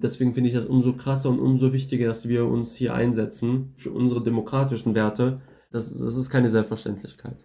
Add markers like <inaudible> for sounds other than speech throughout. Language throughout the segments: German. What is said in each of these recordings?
Deswegen finde ich das umso krasser und umso wichtiger, dass wir uns hier einsetzen für unsere demokratischen Werte. Das, das ist keine Selbstverständlichkeit.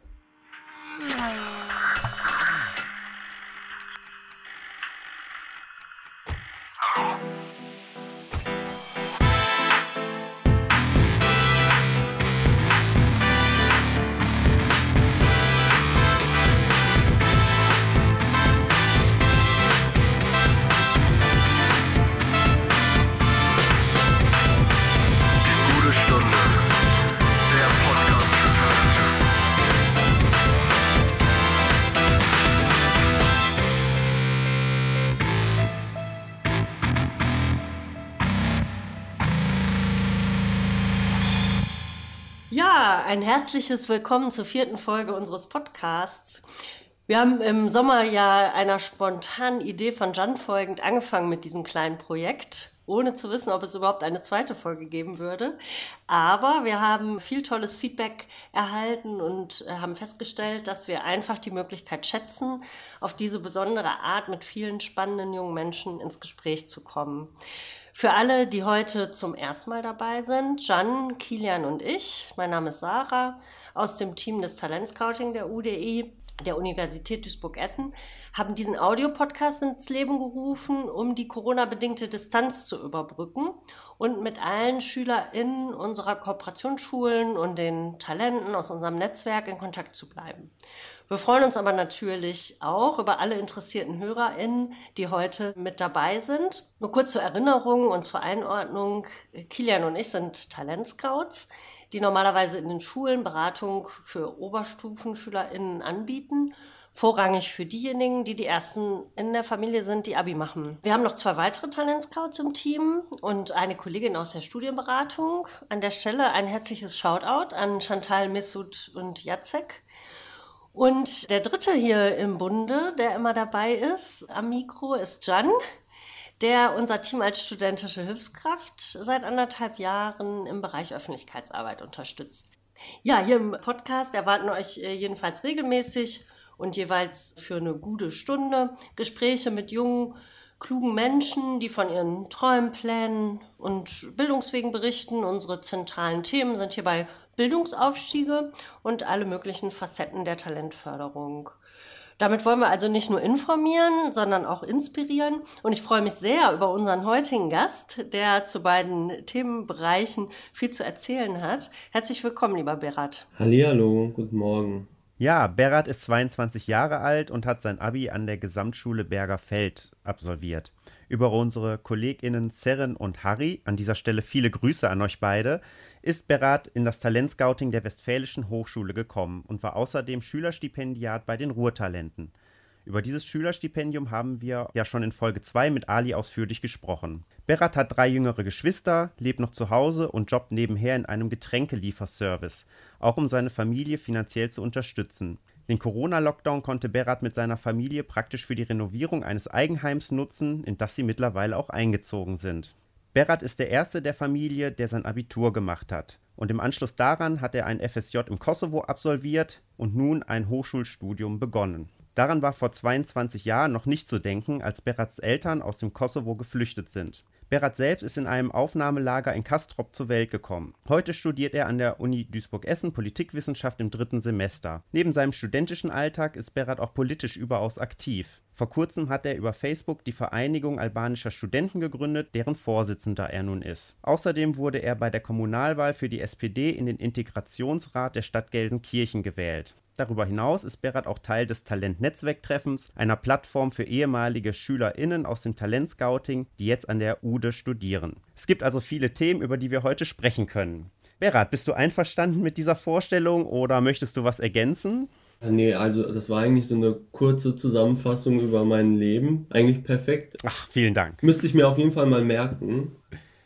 Herzliches Willkommen zur vierten Folge unseres Podcasts. Wir haben im Sommer ja einer spontanen Idee von Jan folgend angefangen mit diesem kleinen Projekt, ohne zu wissen, ob es überhaupt eine zweite Folge geben würde. Aber wir haben viel tolles Feedback erhalten und äh, haben festgestellt, dass wir einfach die Möglichkeit schätzen, auf diese besondere Art mit vielen spannenden jungen Menschen ins Gespräch zu kommen. Für alle, die heute zum ersten Mal dabei sind, Jan, Kilian und ich, mein Name ist Sarah aus dem Team des Talentscouting der UDI, der Universität Duisburg-Essen, haben diesen Audiopodcast ins Leben gerufen, um die Corona-bedingte Distanz zu überbrücken und mit allen SchülerInnen unserer Kooperationsschulen und den Talenten aus unserem Netzwerk in Kontakt zu bleiben. Wir freuen uns aber natürlich auch über alle interessierten HörerInnen, die heute mit dabei sind. Nur kurz zur Erinnerung und zur Einordnung. Kilian und ich sind Talentscouts, die normalerweise in den Schulen Beratung für OberstufenschülerInnen anbieten vorrangig für diejenigen, die die ersten in der Familie sind, die Abi machen. Wir haben noch zwei weitere Talentscouts im Team und eine Kollegin aus der Studienberatung. An der Stelle ein herzliches Shoutout an Chantal Missut und Jacek. Und der dritte hier im Bunde, der immer dabei ist am Mikro, ist Jan, der unser Team als studentische Hilfskraft seit anderthalb Jahren im Bereich Öffentlichkeitsarbeit unterstützt. Ja, hier im Podcast erwarten euch äh, jedenfalls regelmäßig und jeweils für eine gute Stunde Gespräche mit jungen, klugen Menschen, die von ihren Träumen, Plänen und Bildungswegen berichten. Unsere zentralen Themen sind hierbei Bildungsaufstiege und alle möglichen Facetten der Talentförderung. Damit wollen wir also nicht nur informieren, sondern auch inspirieren. Und ich freue mich sehr über unseren heutigen Gast, der zu beiden Themenbereichen viel zu erzählen hat. Herzlich willkommen, lieber Berat. Hallihallo, guten Morgen. Ja, Berat ist 22 Jahre alt und hat sein Abi an der Gesamtschule Bergerfeld absolviert. Über unsere KollegInnen Seren und Harry, an dieser Stelle viele Grüße an euch beide, ist Berat in das Talentscouting der Westfälischen Hochschule gekommen und war außerdem Schülerstipendiat bei den Ruhrtalenten. Über dieses Schülerstipendium haben wir ja schon in Folge 2 mit Ali ausführlich gesprochen. Berat hat drei jüngere Geschwister, lebt noch zu Hause und jobbt nebenher in einem Getränkelieferservice, auch um seine Familie finanziell zu unterstützen. Den Corona-Lockdown konnte Berat mit seiner Familie praktisch für die Renovierung eines Eigenheims nutzen, in das sie mittlerweile auch eingezogen sind. Berat ist der erste der Familie, der sein Abitur gemacht hat. Und im Anschluss daran hat er ein FSJ im Kosovo absolviert und nun ein Hochschulstudium begonnen. Daran war vor 22 Jahren noch nicht zu denken, als Berats Eltern aus dem Kosovo geflüchtet sind. Berat selbst ist in einem Aufnahmelager in Kastrop zur Welt gekommen. Heute studiert er an der Uni Duisburg-Essen Politikwissenschaft im dritten Semester. Neben seinem studentischen Alltag ist Berat auch politisch überaus aktiv. Vor kurzem hat er über Facebook die Vereinigung albanischer Studenten gegründet, deren Vorsitzender er nun ist. Außerdem wurde er bei der Kommunalwahl für die SPD in den Integrationsrat der Stadt Gelsenkirchen gewählt. Darüber hinaus ist Berat auch Teil des Talent-Netzwerktreffens, einer Plattform für ehemalige SchülerInnen aus dem Talentscouting, die jetzt an der UDE studieren. Es gibt also viele Themen, über die wir heute sprechen können. Berat, bist du einverstanden mit dieser Vorstellung oder möchtest du was ergänzen? Nee, also das war eigentlich so eine kurze Zusammenfassung über mein Leben. Eigentlich perfekt. Ach, vielen Dank. Müsste ich mir auf jeden Fall mal merken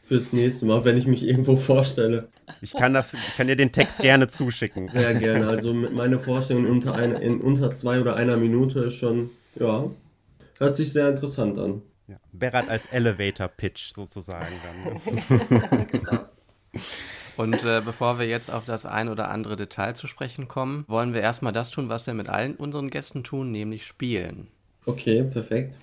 fürs nächste Mal, wenn ich mich irgendwo vorstelle. Ich kann das, ich kann dir den Text gerne zuschicken. <laughs> Sehr gerne. Also mit meiner Vorstellung in unter, ein, in unter zwei oder einer Minute ist schon, ja, hört sich sehr interessant an. Ja, Berat als Elevator Pitch sozusagen dann. genau. <laughs> <laughs> Und äh, bevor wir jetzt auf das ein oder andere Detail zu sprechen kommen, wollen wir erstmal das tun, was wir mit allen unseren Gästen tun, nämlich spielen. Okay, perfekt.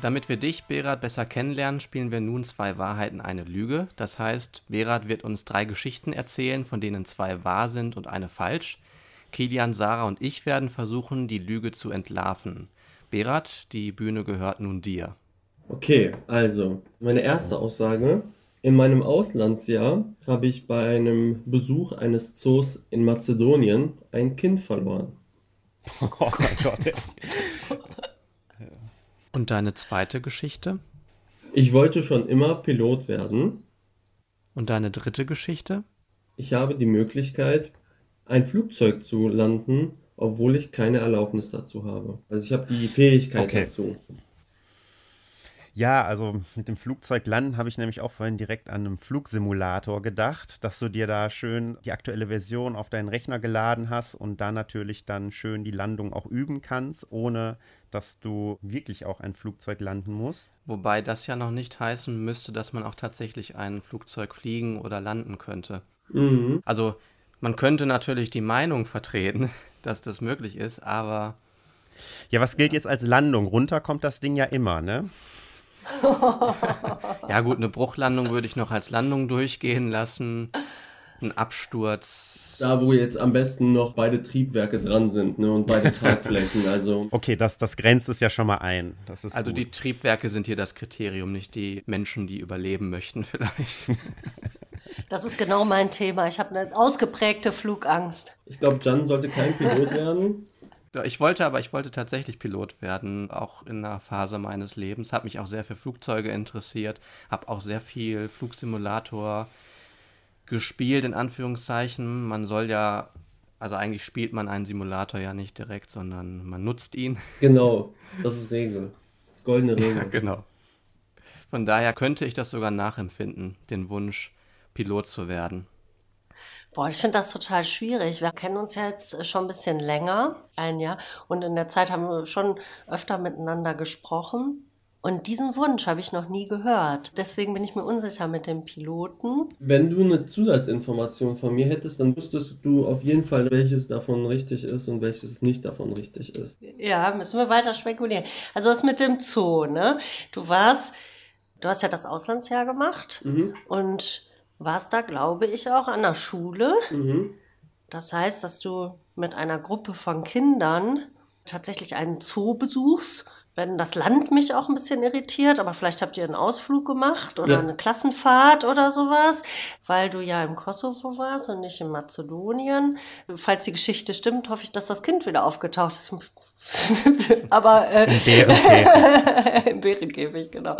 Damit wir dich, Berat, besser kennenlernen, spielen wir nun zwei Wahrheiten, eine Lüge. Das heißt, Berat wird uns drei Geschichten erzählen, von denen zwei wahr sind und eine falsch. Kilian, Sarah und ich werden versuchen, die Lüge zu entlarven. Berat, die Bühne gehört nun dir. Okay, also, meine erste Aussage. In meinem Auslandsjahr habe ich bei einem Besuch eines Zoos in Mazedonien ein Kind verloren. Oh Gott, jetzt. Und deine zweite Geschichte? Ich wollte schon immer Pilot werden. Und deine dritte Geschichte? Ich habe die Möglichkeit, ein Flugzeug zu landen, obwohl ich keine Erlaubnis dazu habe. Also ich habe die Fähigkeit Okay. dazu. Ja, also mit dem Flugzeug landen habe ich nämlich auch vorhin direkt an einen Flugsimulator gedacht, dass du dir da schön die aktuelle Version auf deinen Rechner geladen hast und da natürlich dann schön die Landung auch üben kannst, ohne dass du wirklich auch ein Flugzeug landen musst. Wobei das ja noch nicht heißen müsste, dass man auch tatsächlich ein Flugzeug fliegen oder landen könnte. Mhm. Also man könnte natürlich die Meinung vertreten, <laughs> dass das möglich ist, aber Ja, was gilt jetzt als Landung? Runter kommt das Ding ja immer, ne? <laughs> ja gut, eine Bruchlandung würde ich noch als Landung durchgehen lassen. Ein Absturz. Da, wo jetzt am besten noch beide Triebwerke dran sind ne, und beide <laughs> Tragflächen. Also Okay, das, das grenzt es ja schon mal ein. Das ist Also gut. die Triebwerke sind hier das Kriterium, nicht die Menschen, die überleben möchten vielleicht. Das ist genau mein Thema. Ich habe eine ausgeprägte Flugangst. ich glaube, Jan sollte kein Pilot werden. Ja, Ich wollte aber, ich wollte tatsächlich Pilot werden, auch in einer Phase meines Lebens. Habe mich auch sehr für Flugzeuge interessiert, habe auch sehr viel Flugsimulator gespielt, in Anführungszeichen. Man soll ja, also eigentlich spielt man einen Simulator ja nicht direkt, sondern man nutzt ihn. <laughs> Genau, das ist Regel. Das ist goldene Ja, Regel. genau. Von daher könnte ich das sogar nachempfinden, den Wunsch, Pilot zu werden. Boah, ich finde das total schwierig. Wir kennen uns ja jetzt schon ein bisschen länger, ein Jahr, und in der Zeit haben wir schon öfter miteinander gesprochen. Und diesen Wunsch habe ich noch nie gehört. Deswegen bin ich mir unsicher mit dem Piloten. Wenn du eine Zusatzinformation von mir hättest, dann wüsstest du auf jeden Fall, welches davon richtig ist und welches nicht davon richtig ist. Ja, müssen wir weiter spekulieren. Also was mit dem Zoo, ne? Du warst, du hast ja das Auslandsjahr gemacht Mhm. und warst da, glaube ich, auch an der Schule. Mhm. Das heißt, dass du mit einer Gruppe von Kindern tatsächlich einen Zoo besuchst. Wenn das Land mich auch ein bisschen irritiert, aber vielleicht habt ihr einen Ausflug gemacht oder Ja. eine Klassenfahrt oder sowas, weil du ja im Kosovo warst und nicht in Mazedonien. Falls die Geschichte stimmt, hoffe ich, dass das Kind wieder aufgetaucht ist. <laughs> aber äh, Bärenkäfig. <laughs> im Bärenkäfig, genau.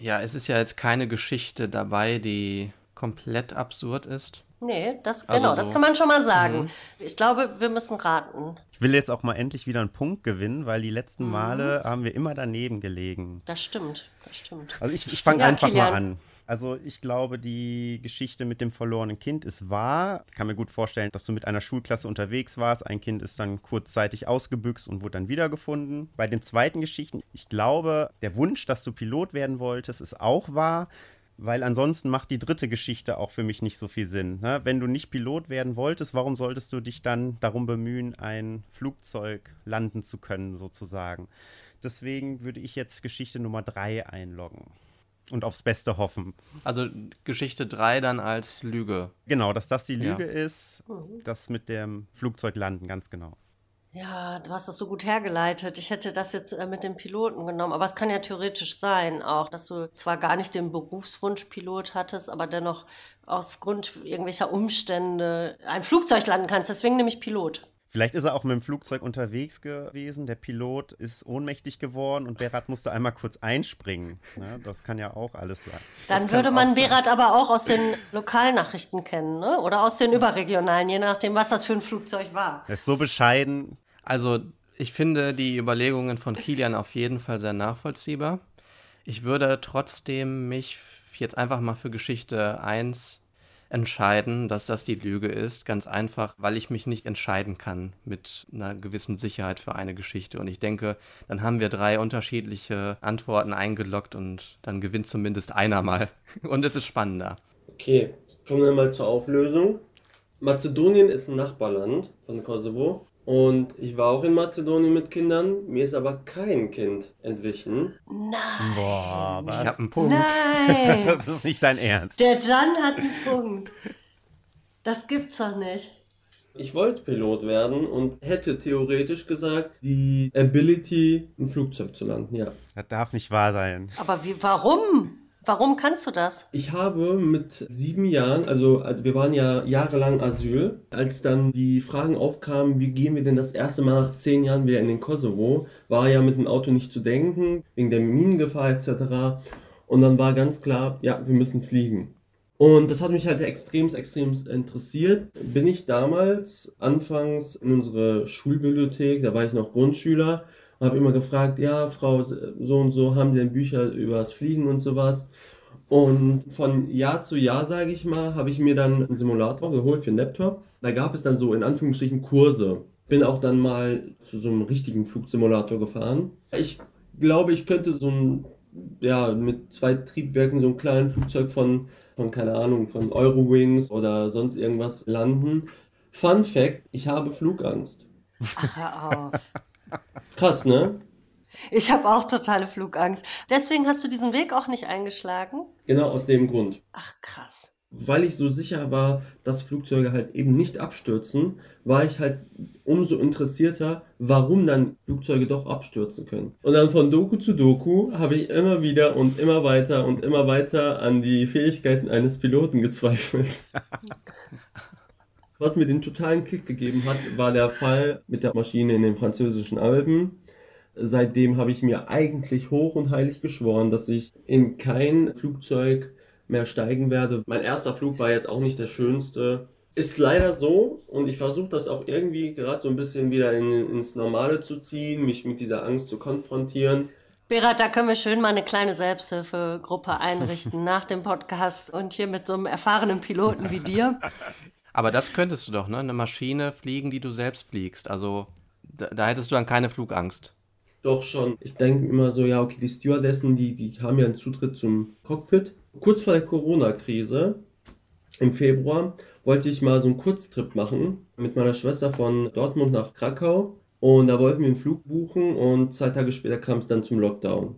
Ja, es ist ja jetzt keine Geschichte dabei, die komplett absurd ist. Nee, das, Also genau, so. das kann man schon mal sagen. Mhm. Ich glaube, wir müssen raten. Ich will jetzt auch mal endlich wieder einen Punkt gewinnen, weil die Mhm. letzten Male haben wir immer daneben gelegen. Das stimmt, das stimmt. Also ich, ich fange Ja, einfach Kilian. mal an. Also ich glaube, die Geschichte mit dem verlorenen Kind ist wahr. Ich kann mir gut vorstellen, dass du mit einer Schulklasse unterwegs warst. Ein Kind ist dann kurzzeitig ausgebüxt und wurde dann wiedergefunden. Bei den zweiten Geschichten, ich glaube, der Wunsch, dass du Pilot werden wolltest, ist auch wahr. Weil ansonsten macht die dritte Geschichte auch für mich nicht so viel Sinn. Ne? Wenn du nicht Pilot werden wolltest, warum solltest du dich dann darum bemühen, ein Flugzeug landen zu können, sozusagen? Deswegen würde ich jetzt Geschichte Nummer drei einloggen und aufs Beste hoffen. Also Geschichte 3 dann als Lüge. Genau, dass das die Ja. Lüge ist, das mit dem Flugzeug landen, ganz genau. Ja, du hast das so gut hergeleitet. Ich hätte das jetzt äh, mit dem Piloten genommen, aber es kann ja theoretisch sein auch, dass du zwar gar nicht den Berufswunsch Pilot hattest, aber dennoch aufgrund irgendwelcher Umstände ein Flugzeug landen kannst. Deswegen nehme ich Pilot. Vielleicht ist er auch mit dem Flugzeug unterwegs gewesen. Der Pilot ist ohnmächtig geworden und Berat musste einmal kurz einspringen. Ne? Das kann ja auch alles sein. Dann würde man sein. Berat aber auch aus den Lokalnachrichten kennen, ne? Oder aus den überregionalen, je nachdem, was das für ein Flugzeug war. Er ist so bescheiden. Also ich finde die Überlegungen von Kilian auf jeden Fall sehr nachvollziehbar. Ich würde trotzdem mich jetzt einfach mal für Geschichte 1 entscheiden, dass das die Lüge ist. Ganz einfach, weil ich mich nicht entscheiden kann mit einer gewissen Sicherheit für eine Geschichte. Und ich denke, dann haben wir drei unterschiedliche Antworten eingeloggt und dann gewinnt zumindest einer mal. <laughs> Und es ist spannender. Okay, kommen wir mal zur Auflösung. Mazedonien ist ein Nachbarland von Kosovo Und ich war auch in Mazedonien mit Kindern. Mir ist aber kein Kind entwichen. Nein. Boah, Ich was? habe einen Punkt. Nein. <laughs> Das ist nicht dein Ernst. Der Jan hat einen Punkt. Das gibt's doch nicht. Ich wollte Pilot werden und hätte theoretisch gesagt, die Ability, ein Flugzeug zu landen, ja. Das darf nicht wahr sein. Aber wie, warum? Warum kannst du das? Ich habe mit sieben Jahren, also also wir waren ja jahrelang Asyl, als dann die Fragen aufkamen, wie gehen wir denn das erste Mal nach zehn Jahren wieder in den Kosovo, war ja mit dem Auto nicht zu denken, wegen der Minengefahr etc. Und dann war ganz klar, ja, wir müssen fliegen. Und das hat mich halt extrem, extrem interessiert. Bin ich damals anfangs in unsere Schulbibliothek, da war ich noch Grundschüler, und habe immer gefragt, ja, Frau so und so, haben Sie denn Bücher über das Fliegen und sowas? Und von Jahr zu Jahr, sage ich mal, habe ich mir dann einen Simulator geholt für einen Laptop. Da gab es dann so in Anführungsstrichen Kurse. Bin auch dann mal zu so einem richtigen Flugsimulator gefahren. Ich glaube, ich könnte so ein, ja, mit zwei Triebwerken so ein kleines Flugzeug von, von, keine Ahnung, von Eurowings oder sonst irgendwas landen. Fun Fact, ich habe Flugangst. Ach. Krass, ne? Ich habe auch totale Flugangst. Deswegen hast du diesen Weg auch nicht eingeschlagen? Genau aus dem Grund. Ach, krass. Weil ich so sicher war, dass Flugzeuge halt eben nicht abstürzen, war ich halt umso interessierter, warum dann Flugzeuge doch abstürzen können. Und dann von Doku zu Doku habe ich immer wieder und immer weiter und immer weiter an die Fähigkeiten eines Piloten gezweifelt. <laughs> Was mir den totalen Kick gegeben hat, war der Fall mit der Maschine in den französischen Alpen. Seitdem habe ich mir eigentlich hoch und heilig geschworen, dass ich in kein Flugzeug mehr steigen werde. Mein erster Flug war jetzt auch nicht der schönste. Ist leider so und ich versuche das auch irgendwie gerade so ein bisschen wieder in, ins Normale zu ziehen, mich mit dieser Angst zu konfrontieren. Berat, da können wir schön mal eine kleine Selbsthilfegruppe einrichten <laughs> nach dem Podcast und hier mit so einem erfahrenen Piloten wie dir. Aber das könntest du doch, ne? Eine Maschine fliegen, die du selbst fliegst. Also da, da hättest du dann keine Flugangst. Doch schon. Ich denke immer so, ja, okay, die Stewardessen, die, die haben ja einen Zutritt zum Cockpit. Kurz vor der Corona-Krise im Februar wollte ich mal so einen Kurztrip machen mit meiner Schwester von Dortmund nach Krakau. Und da wollten wir einen Flug buchen und zwei Tage später kam es dann zum Lockdown.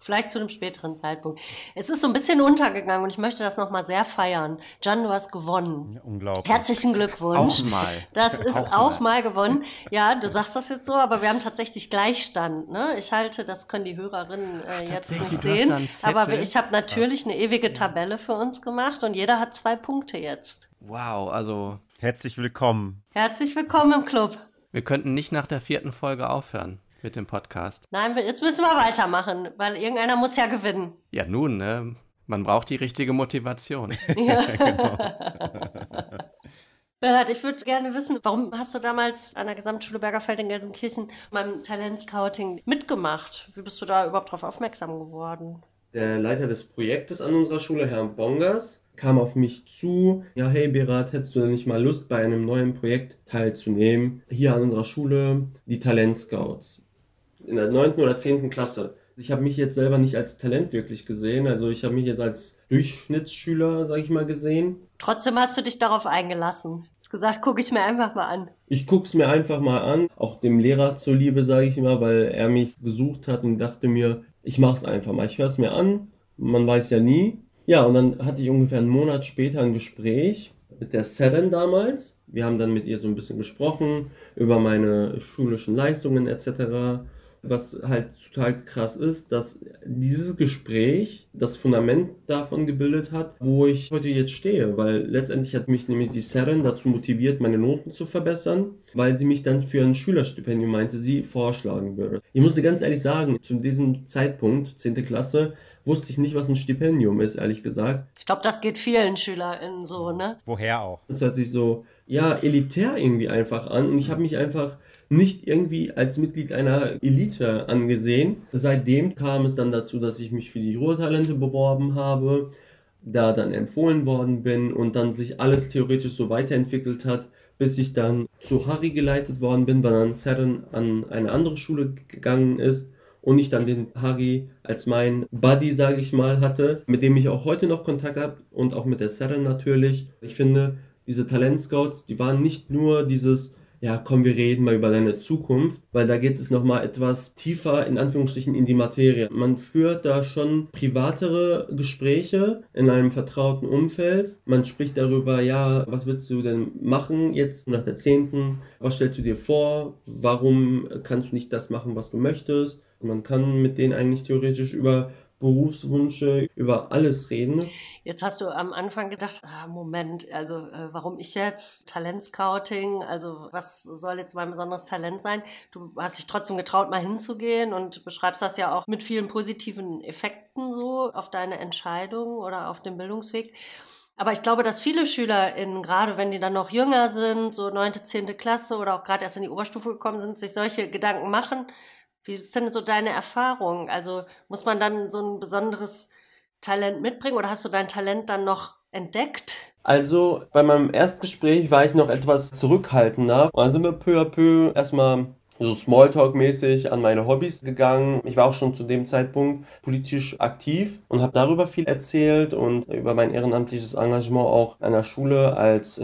Vielleicht zu einem späteren Zeitpunkt. Es ist so ein bisschen untergegangen und ich möchte das nochmal sehr feiern. Jan, du hast gewonnen. Ja, unglaublich. Herzlichen Glückwunsch. Auch mal. Das <laughs> ist Auch auch, mal. mal. gewonnen. Ja, du sagst das jetzt so, aber wir haben tatsächlich Gleichstand. Ne? Ich halte, das können die Hörerinnen äh, jetzt nicht sehen. Aber ich habe natürlich eine ewige Tabelle für uns gemacht und jeder hat zwei Punkte jetzt. Wow, also Herzlich willkommen. Herzlich willkommen im Club. wir könnten nicht nach der vierten Folge aufhören mit dem Podcast. Nein, jetzt müssen wir weitermachen, weil irgendeiner muss ja gewinnen. Ja, nun, ne? Man braucht die richtige Motivation. <laughs> Bernhard, ich würde gerne wissen, warum hast du damals an der Gesamtschule Bergerfeld in Gelsenkirchen beim Talentscouting mitgemacht? Wie bist du da überhaupt drauf aufmerksam geworden? Der Leiter des Projektes an unserer Schule, Herr Bongers, kam auf mich zu. Ja, hey Berat, hättest du denn nicht mal Lust, bei einem neuen Projekt teilzunehmen? Hier an unserer Schule, die Talentscouts. In der 9. oder 10. Klasse. Ich habe mich jetzt selber nicht als Talent wirklich gesehen. Also ich habe mich jetzt als Durchschnittsschüler, sage ich mal, gesehen. Trotzdem hast du dich darauf eingelassen. Hast gesagt, gucke ich mir einfach mal an. Ich guck's mir einfach mal an, auch dem Lehrer zuliebe, sage ich immer, weil er mich gesucht hat und dachte mir, ich mach's einfach mal. Ich höre es mir an, man weiß ja nie. Ja, und dann hatte ich ungefähr einen Monat später ein Gespräch mit der Seren damals. Wir haben dann mit ihr so ein bisschen gesprochen über meine schulischen Leistungen etc. Was halt total krass ist, dass dieses Gespräch das Fundament davon gebildet hat, wo ich heute jetzt stehe, weil letztendlich hat mich nämlich die Seren dazu motiviert, meine Noten zu verbessern, weil sie mich dann für ein Schülerstipendium meinte, sie vorschlagen würde. Ich musste ganz ehrlich sagen, zu diesem Zeitpunkt, 10. Klasse, wusste ich nicht, was ein Stipendium ist, ehrlich gesagt. Ich glaube, das geht vielen SchülerInnen so, ne? Woher auch? Das hört sich so, ja, elitär irgendwie einfach an. Und ich habe mich einfach nicht irgendwie als Mitglied einer Elite angesehen. Seitdem kam es dann dazu, dass ich mich für die Ruhrtalente beworben habe, da dann empfohlen worden bin und dann sich alles theoretisch so weiterentwickelt hat, bis ich dann zu Harry geleitet worden bin, weil dann Zerren an eine andere Schule gegangen ist und ich dann den Harry als mein Buddy, sage ich mal, hatte, mit dem ich auch heute noch Kontakt habe und auch mit der Seren natürlich. Ich finde, diese Talentscouts, die waren nicht nur dieses, ja, komm, wir reden mal über deine Zukunft, weil da geht es nochmal etwas tiefer in Anführungsstrichen in die Materie. Man führt da schon privatere Gespräche in einem vertrauten Umfeld. Man spricht darüber, ja, was willst du denn machen jetzt nach der zehnten? Was stellst du dir vor? Warum kannst du nicht das machen, was du möchtest? Und man kann mit denen eigentlich theoretisch über Berufswünsche, über alles reden. Jetzt hast du am Anfang gedacht, ah, Moment, also äh, warum ich jetzt? Talentscouting, also was soll jetzt mein besonderes Talent sein? Du hast dich trotzdem getraut, mal hinzugehen und beschreibst das ja auch mit vielen positiven Effekten so auf deine Entscheidung oder auf dem Bildungsweg. Aber ich glaube, dass viele SchülerInnen, gerade wenn die dann noch jünger sind, so neunte, zehnte Klasse oder auch gerade erst in die Oberstufe gekommen sind, sich solche Gedanken machen wie ist denn so deine Erfahrung? Also muss man dann so ein besonderes Talent mitbringen oder hast du dein Talent dann noch entdeckt? Also bei meinem Erstgespräch war ich noch etwas zurückhaltender. Und dann sind wir peu à peu erstmal so Smalltalk-mäßig an meine Hobbys gegangen. Ich war auch schon zu dem Zeitpunkt politisch aktiv und habe darüber viel erzählt und über mein ehrenamtliches Engagement auch an der Schule als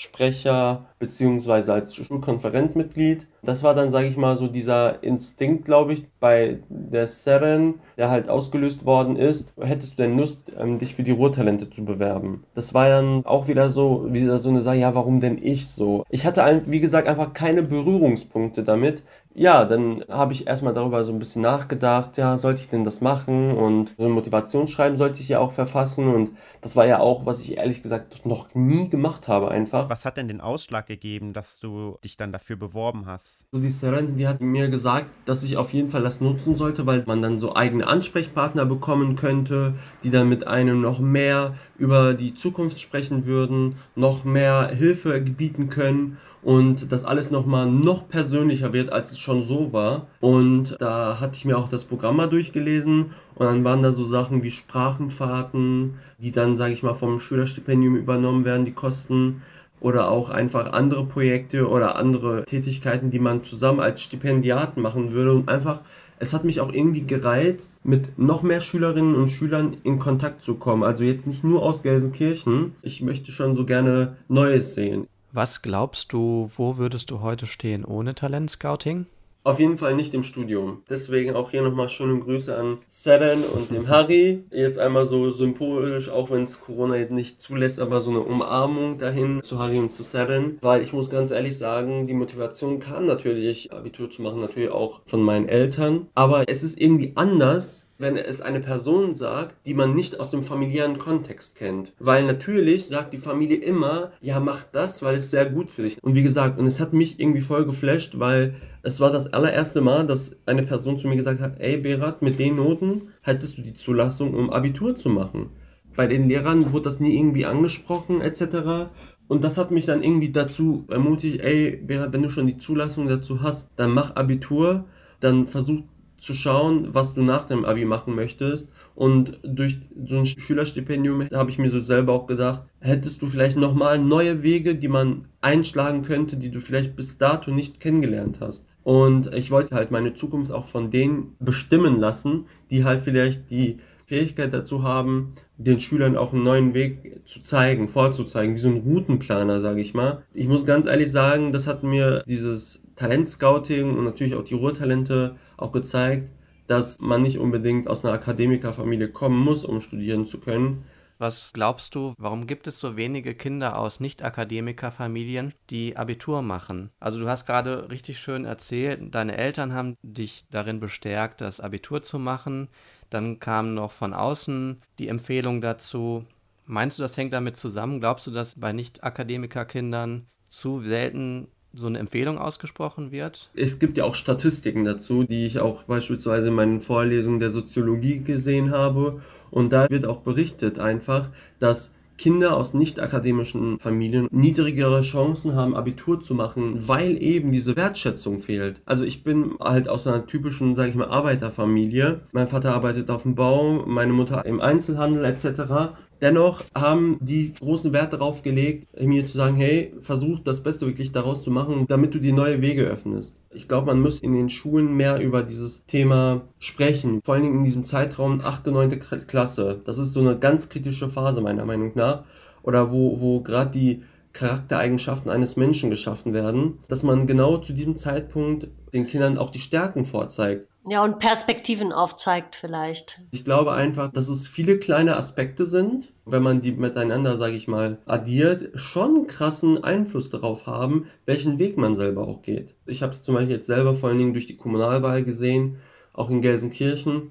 Schülersprecher beziehungsweise als Schulkonferenzmitglied. Das war dann, sage ich mal, so dieser Instinkt, glaube ich, bei der Seren, der halt ausgelöst worden ist. Hättest du denn Lust, ähm, dich für die Ruhrtalente zu bewerben? Das war dann auch wieder so, wieder so eine Sache, ja, warum denn ich so? Ich hatte, wie gesagt, einfach keine Berührungspunkte damit ja, dann habe ich erstmal darüber so ein bisschen nachgedacht, ja, sollte ich denn das machen? Und so ein Motivationsschreiben sollte ich ja auch verfassen. Und das war ja auch, was ich ehrlich gesagt noch nie gemacht habe, einfach. Was hat denn den Ausschlag gegeben, dass du dich dann dafür beworben hast? So die Seren, die hat mir gesagt, dass ich auf jeden Fall das nutzen sollte, weil man dann so eigene Ansprechpartner bekommen könnte, die dann mit einem noch mehr über die Zukunft sprechen würden, noch mehr Hilfe gebieten können und das alles nochmal noch persönlicher wird, als es schon so war. Und da hatte ich mir auch das Programm mal durchgelesen und dann waren da so Sachen wie Sprachenfahrten, die dann, sage ich mal, vom Schülerstipendium übernommen werden, die Kosten oder auch einfach andere Projekte oder andere Tätigkeiten, die man zusammen als Stipendiat machen würde und einfach es hat mich auch irgendwie gereizt, mit noch mehr Schülerinnen und Schülern in Kontakt zu kommen. Also jetzt nicht nur aus Gelsenkirchen. Ich möchte schon so gerne Neues sehen. Was glaubst du, wo würdest du heute stehen ohne Talentscouting? Auf jeden Fall nicht im Studium. Deswegen auch hier nochmal schöne Grüße an Seren und dem Harry. Jetzt einmal so symbolisch, auch wenn es Corona jetzt nicht zulässt, aber so eine Umarmung dahin zu Harry und zu Seren. Weil ich muss ganz ehrlich sagen, die Motivation kam natürlich, Abitur zu machen, natürlich auch von meinen Eltern. Aber es ist irgendwie anders, wenn es eine Person sagt, die man nicht aus dem familiären Kontext kennt. Weil natürlich sagt die Familie immer, ja, mach das, weil es sehr gut für dich. Und wie gesagt, und es hat mich irgendwie voll geflasht, weil es war das allererste Mal, dass eine Person zu mir gesagt hat, ey Berat, mit den Noten hättest du die Zulassung, um Abitur zu machen. Bei den Lehrern wurde das nie irgendwie angesprochen, etc. Und das hat mich dann irgendwie dazu ermutigt, ey, Berat, wenn du schon die Zulassung dazu hast, dann mach Abitur, dann versuch zu schauen, was du nach dem Abi machen möchtest. Und durch so ein Schülerstipendium habe ich mir so selber auch gedacht, hättest du vielleicht nochmal neue Wege, die man einschlagen könnte, die du vielleicht bis dato nicht kennengelernt hast. Und ich wollte halt meine Zukunft auch von denen bestimmen lassen, die halt vielleicht die Fähigkeit dazu haben, den Schülern auch einen neuen Weg zu zeigen, vorzuzeigen, wie so ein Routenplaner, sage ich mal. Ich muss ganz ehrlich sagen, das hat mir dieses Talentscouting und natürlich auch die Ruhrtalente auch gezeigt, dass man nicht unbedingt aus einer Akademikerfamilie kommen muss, um studieren zu können. Was glaubst du, warum gibt es so wenige Kinder aus Nicht-Akademikerfamilien, die Abitur machen? Also du hast gerade richtig schön erzählt, deine Eltern haben dich darin bestärkt, das Abitur zu machen. Dann kam noch von außen die Empfehlung dazu. Meinst du, das hängt damit zusammen? Glaubst du, dass bei Nicht-Akademiker-Kindern zu selten so eine Empfehlung ausgesprochen wird? Es gibt ja auch Statistiken dazu, die ich auch beispielsweise in meinen Vorlesungen der Soziologie gesehen habe. Und da wird auch berichtet einfach, dass Kinder aus nicht akademischen Familien niedrigere Chancen haben, Abitur zu machen, weil eben diese Wertschätzung fehlt. Also ich bin halt aus einer typischen, sage ich mal, Arbeiterfamilie. Mein Vater arbeitet auf dem Bau, meine Mutter im Einzelhandel etc. Dennoch haben die großen Wert darauf gelegt, mir zu sagen, hey, versuch das Beste wirklich daraus zu machen, damit du dir neue Wege öffnest. Ich glaube, man muss in den Schulen mehr über dieses Thema sprechen. Vor allen Dingen in diesem Zeitraum 8. und 9. Klasse. Das ist so eine ganz kritische Phase meiner Meinung nach. Oder wo, wo gerade die Charaktereigenschaften eines Menschen geschaffen werden, dass man genau zu diesem Zeitpunkt den Kindern auch die Stärken vorzeigt. Ja, und Perspektiven aufzeigt vielleicht. Ich glaube einfach, dass es viele kleine Aspekte sind, wenn man die miteinander, sage ich mal, addiert, schon krassen Einfluss darauf haben, welchen Weg man selber auch geht. Ich habe es zum Beispiel jetzt selber vor allen Dingen durch die Kommunalwahl gesehen, auch in Gelsenkirchen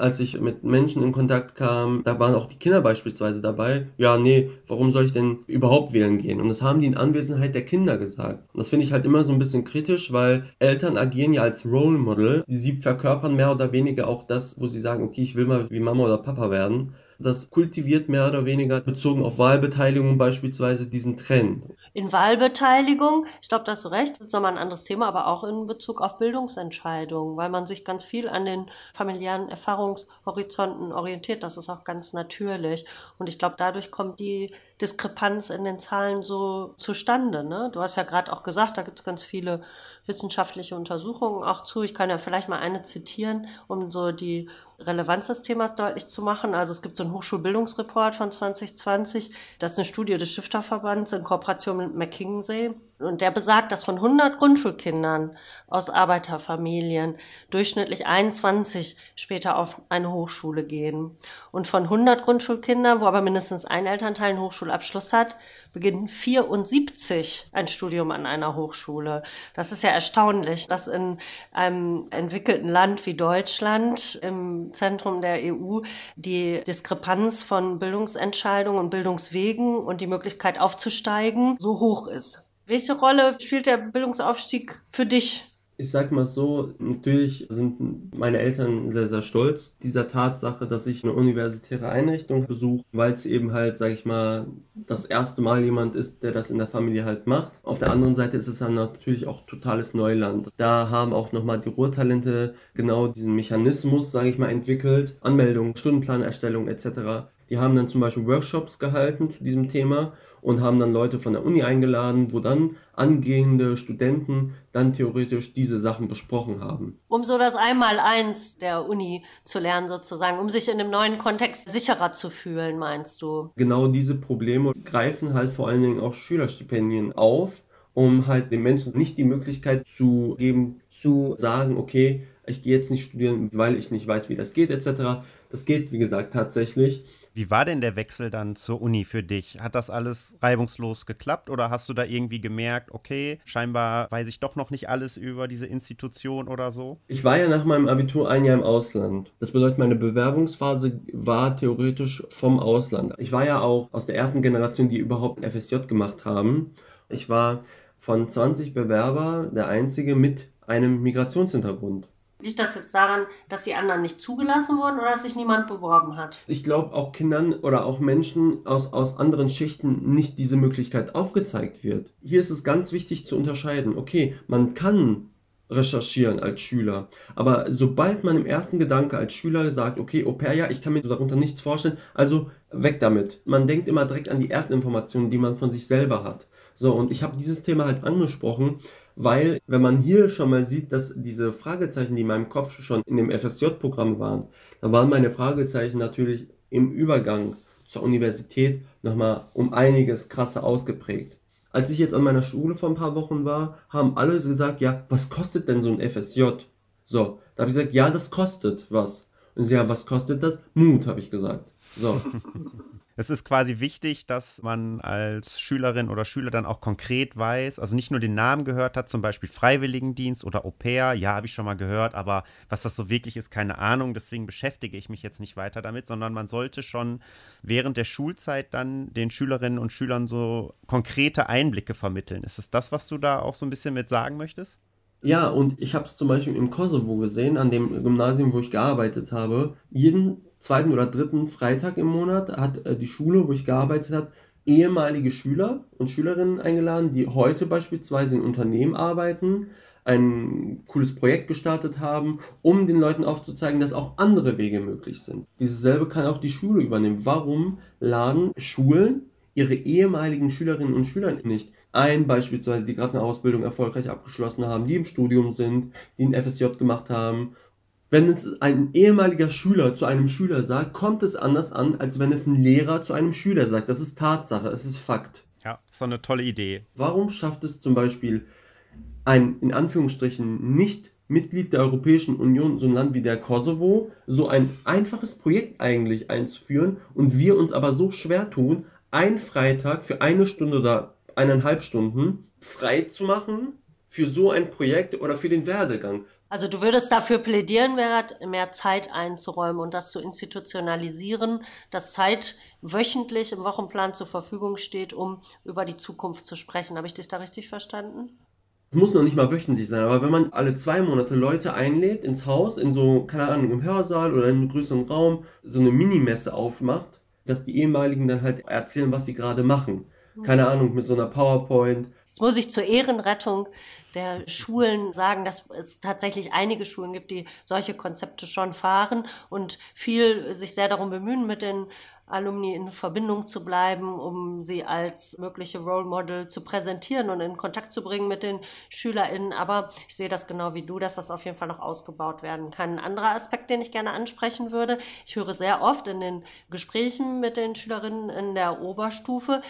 als ich mit Menschen in Kontakt kam, da waren auch die Kinder beispielsweise dabei. Ja, nee, warum soll ich denn überhaupt wählen gehen? Und das haben die in Anwesenheit der Kinder gesagt. Und das finde ich halt immer so ein bisschen kritisch, weil Eltern agieren ja als Role Model. Sie verkörpern mehr oder weniger auch das, wo sie sagen, okay, ich will mal wie Mama oder Papa werden. Das kultiviert mehr oder weniger bezogen auf Wahlbeteiligung beispielsweise diesen Trend. In Wahlbeteiligung, ich glaube, da hast du recht, das ist nochmal ein anderes Thema, aber auch in Bezug auf Bildungsentscheidungen, weil man sich ganz viel an den familiären Erfahrungshorizonten orientiert. Das ist auch ganz natürlich. Und ich glaube, dadurch kommt die Diskrepanz in den Zahlen so zustande. Ne? Du hast ja gerade auch gesagt, da gibt es ganz viele wissenschaftliche Untersuchungen auch zu. Ich kann ja vielleicht mal eine zitieren, um so die Relevanz des Themas deutlich zu machen. Also es gibt so einen Hochschulbildungsreport von 2020, das ist eine Studie des Stifterverbands in Kooperation mit McKinsey. Und der besagt, dass von 100 Grundschulkindern aus Arbeiterfamilien durchschnittlich 21 später auf eine Hochschule gehen. Und von 100 Grundschulkindern, wo aber mindestens ein Elternteil einen Hochschulabschluss hat, beginnen 74 ein Studium an einer Hochschule. Das ist ja erstaunlich, dass in einem entwickelten Land wie Deutschland im Zentrum der EU die Diskrepanz von Bildungsentscheidungen und Bildungswegen und die Möglichkeit aufzusteigen so hoch ist. Welche Rolle spielt der Bildungsaufstieg für dich? Ich sag mal so, natürlich sind meine Eltern sehr, sehr stolz dieser Tatsache, dass ich eine universitäre Einrichtung besuche, weil es eben halt, sag ich mal, das erste Mal jemand ist, der das in der Familie halt macht. Auf der anderen Seite ist es dann natürlich auch totales Neuland. Da haben auch nochmal die Ruhrtalente genau diesen Mechanismus, sage ich mal, entwickelt. Anmeldung, Stundenplanerstellung etc. Die haben dann zum Beispiel Workshops gehalten zu diesem Thema und haben dann Leute von der Uni eingeladen, wo dann angehende Studenten dann theoretisch diese Sachen besprochen haben. Um so das Einmaleins der Uni zu lernen sozusagen, um sich in einem neuen Kontext sicherer zu fühlen, meinst du? Genau diese Probleme greifen halt vor allen Dingen auch Schülerstipendien auf, um halt den Menschen nicht die Möglichkeit zu geben, zu sagen, okay, ich gehe jetzt nicht studieren, weil ich nicht weiß, wie das geht, etc. Das geht, wie gesagt, tatsächlich. Wie war denn der Wechsel dann zur Uni für dich? Hat das alles reibungslos geklappt oder hast du da irgendwie gemerkt, okay, scheinbar weiß ich doch noch nicht alles über diese Institution oder so? Ich war ja nach meinem Abitur ein Jahr im Ausland. Das bedeutet, meine Bewerbungsphase war theoretisch vom Ausland. Ich war ja auch aus der ersten Generation, die überhaupt ein FSJ gemacht haben. Ich war von 20 Bewerber der einzige mit einem Migrationshintergrund. Liegt das jetzt daran, dass die anderen nicht zugelassen wurden oder dass sich niemand beworben hat? Ich glaube, auch Kindern oder auch Menschen aus, aus anderen Schichten nicht diese Möglichkeit aufgezeigt wird. Hier ist es ganz wichtig zu unterscheiden. Okay, man kann recherchieren als Schüler. Aber sobald man im ersten Gedanke als Schüler sagt, okay, Au pair, ja, ich kann mir darunter nichts vorstellen, also weg damit. Man denkt immer direkt an die ersten Informationen, die man von sich selber hat. So, und ich habe dieses Thema halt angesprochen, weil wenn man hier schon mal sieht, dass diese Fragezeichen, die in meinem Kopf schon in dem FSJ-Programm waren, da waren meine Fragezeichen natürlich im Übergang zur Universität nochmal um einiges krasser ausgeprägt. Als ich jetzt an meiner Schule vor ein paar Wochen war, haben alle gesagt, ja, was kostet denn so ein FSJ? So, da habe ich gesagt, ja, das kostet was. Und sie, ja, was kostet das? Mut, habe ich gesagt. So. <laughs> Es ist quasi wichtig, dass man als Schülerin oder Schüler dann auch konkret weiß, also nicht nur den Namen gehört hat, zum Beispiel Freiwilligendienst oder Au pair, ja, habe ich schon mal gehört, aber was das so wirklich ist, keine Ahnung, deswegen beschäftige ich mich jetzt nicht weiter damit, sondern man sollte schon während der Schulzeit dann den Schülerinnen und Schülern so konkrete Einblicke vermitteln. Ist es das, was du da auch so ein bisschen mit sagen möchtest? Ja, und ich habe es zum Beispiel im Kosovo gesehen, an dem Gymnasium, wo ich gearbeitet habe. Jeden zweiten oder dritten Freitag im Monat hat äh, die Schule, wo ich gearbeitet habe, ehemalige Schüler und Schülerinnen eingeladen, die heute beispielsweise in Unternehmen arbeiten, ein cooles Projekt gestartet haben, um den Leuten aufzuzeigen, dass auch andere Wege möglich sind. Dieses selbe kann auch die Schule übernehmen. Warum laden Schulen ihre ehemaligen Schülerinnen und Schüler nicht ein, beispielsweise die gerade eine Ausbildung erfolgreich abgeschlossen haben, die im Studium sind, die ein FSJ gemacht haben wenn es ein ehemaliger Schüler zu einem Schüler sagt, kommt es anders an, als wenn es ein Lehrer zu einem Schüler sagt. Das ist Tatsache, es ist Fakt. Ja, ist doch eine tolle Idee. Warum schafft es zum Beispiel ein in Anführungsstrichen nicht Mitglied der Europäischen Union, so ein Land wie der Kosovo, so ein einfaches Projekt eigentlich einzuführen und wir uns aber so schwer tun, einen Freitag für eine Stunde oder eineinhalb Stunden frei zu machen für so ein Projekt oder für den Werdegang. Also du würdest dafür plädieren, Berat, mehr Zeit einzuräumen und das zu institutionalisieren, dass Zeit wöchentlich im Wochenplan zur Verfügung steht, um über die Zukunft zu sprechen. Habe ich dich da richtig verstanden? Es muss noch nicht mal wöchentlich sein, aber wenn man alle zwei Monate Leute einlädt ins Haus, in so, keine Ahnung, im Hörsaal oder in einem größeren Raum, so eine Minimesse aufmacht, dass die ehemaligen dann halt erzählen, was sie gerade machen. Keine Ahnung, mit so einer PowerPoint. Jetzt muss ich zur Ehrenrettung der Schulen sagen, dass es tatsächlich einige Schulen gibt, die solche Konzepte schon fahren und viel sich sehr darum bemühen, mit den Alumni in Verbindung zu bleiben, um sie als mögliche Role Model zu präsentieren und in Kontakt zu bringen mit den SchülerInnen. Aber ich sehe das genau wie du, dass das auf jeden Fall noch ausgebaut werden kann. Ein anderer Aspekt, den ich gerne ansprechen würde, ich höre sehr oft in den Gesprächen mit den Schülerinnen in der Oberstufe,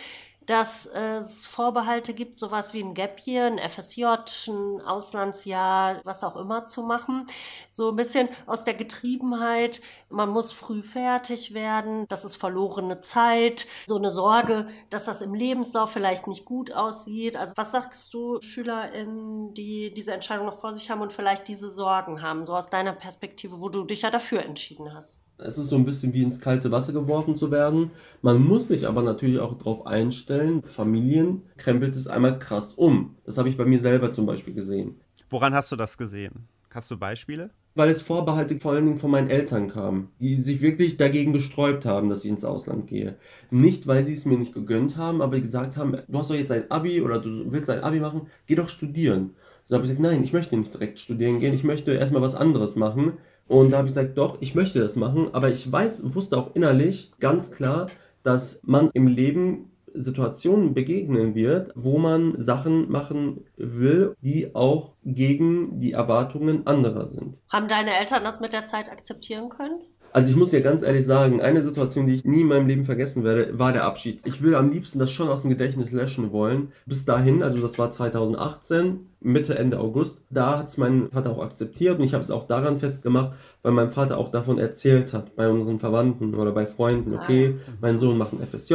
dass es Vorbehalte gibt, sowas wie ein Gap Year, ein FSJ, ein Auslandsjahr, was auch immer zu machen. So ein bisschen aus der Getriebenheit, man muss früh fertig werden, das ist verlorene Zeit, so eine Sorge, dass das im Lebenslauf vielleicht nicht gut aussieht. Also was sagst du SchülerInnen, die diese Entscheidung noch vor sich haben und vielleicht diese Sorgen haben, so aus deiner Perspektive, wo du dich ja dafür entschieden hast? Es ist so ein bisschen wie ins kalte Wasser geworfen zu werden. Man muss sich aber natürlich auch darauf einstellen, Familien krempelt es einmal krass um. Das habe ich bei mir selber zum Beispiel gesehen. Woran hast du das gesehen? Hast du Beispiele? Weil es Vorbehalte vor allen Dingen von meinen Eltern kam, die sich wirklich dagegen gesträubt haben, dass ich ins Ausland gehe. Nicht, weil sie es mir nicht gegönnt haben, aber gesagt haben, du hast doch jetzt ein Abi oder du willst ein Abi machen, geh doch studieren. So habe ich gesagt, nein, ich möchte nicht direkt studieren gehen, ich möchte erstmal was anderes machen. Und da habe ich gesagt, doch, ich möchte das machen, aber ich weiß, wusste auch innerlich ganz klar, dass man im Leben Situationen begegnen wird, wo man Sachen machen will, die auch gegen die Erwartungen anderer sind. Haben deine Eltern das mit der Zeit akzeptieren können? Also ich muss ja ganz ehrlich sagen, eine Situation, die ich nie in meinem Leben vergessen werde, war der Abschied. Ich will am liebsten das schon aus dem Gedächtnis löschen wollen. Bis dahin, also das war 2018, Mitte, Ende August, da hat es mein Vater auch akzeptiert und ich habe es auch daran festgemacht, weil mein Vater auch davon erzählt hat, bei unseren Verwandten oder bei Freunden, okay, mein Sohn macht ein FSJ.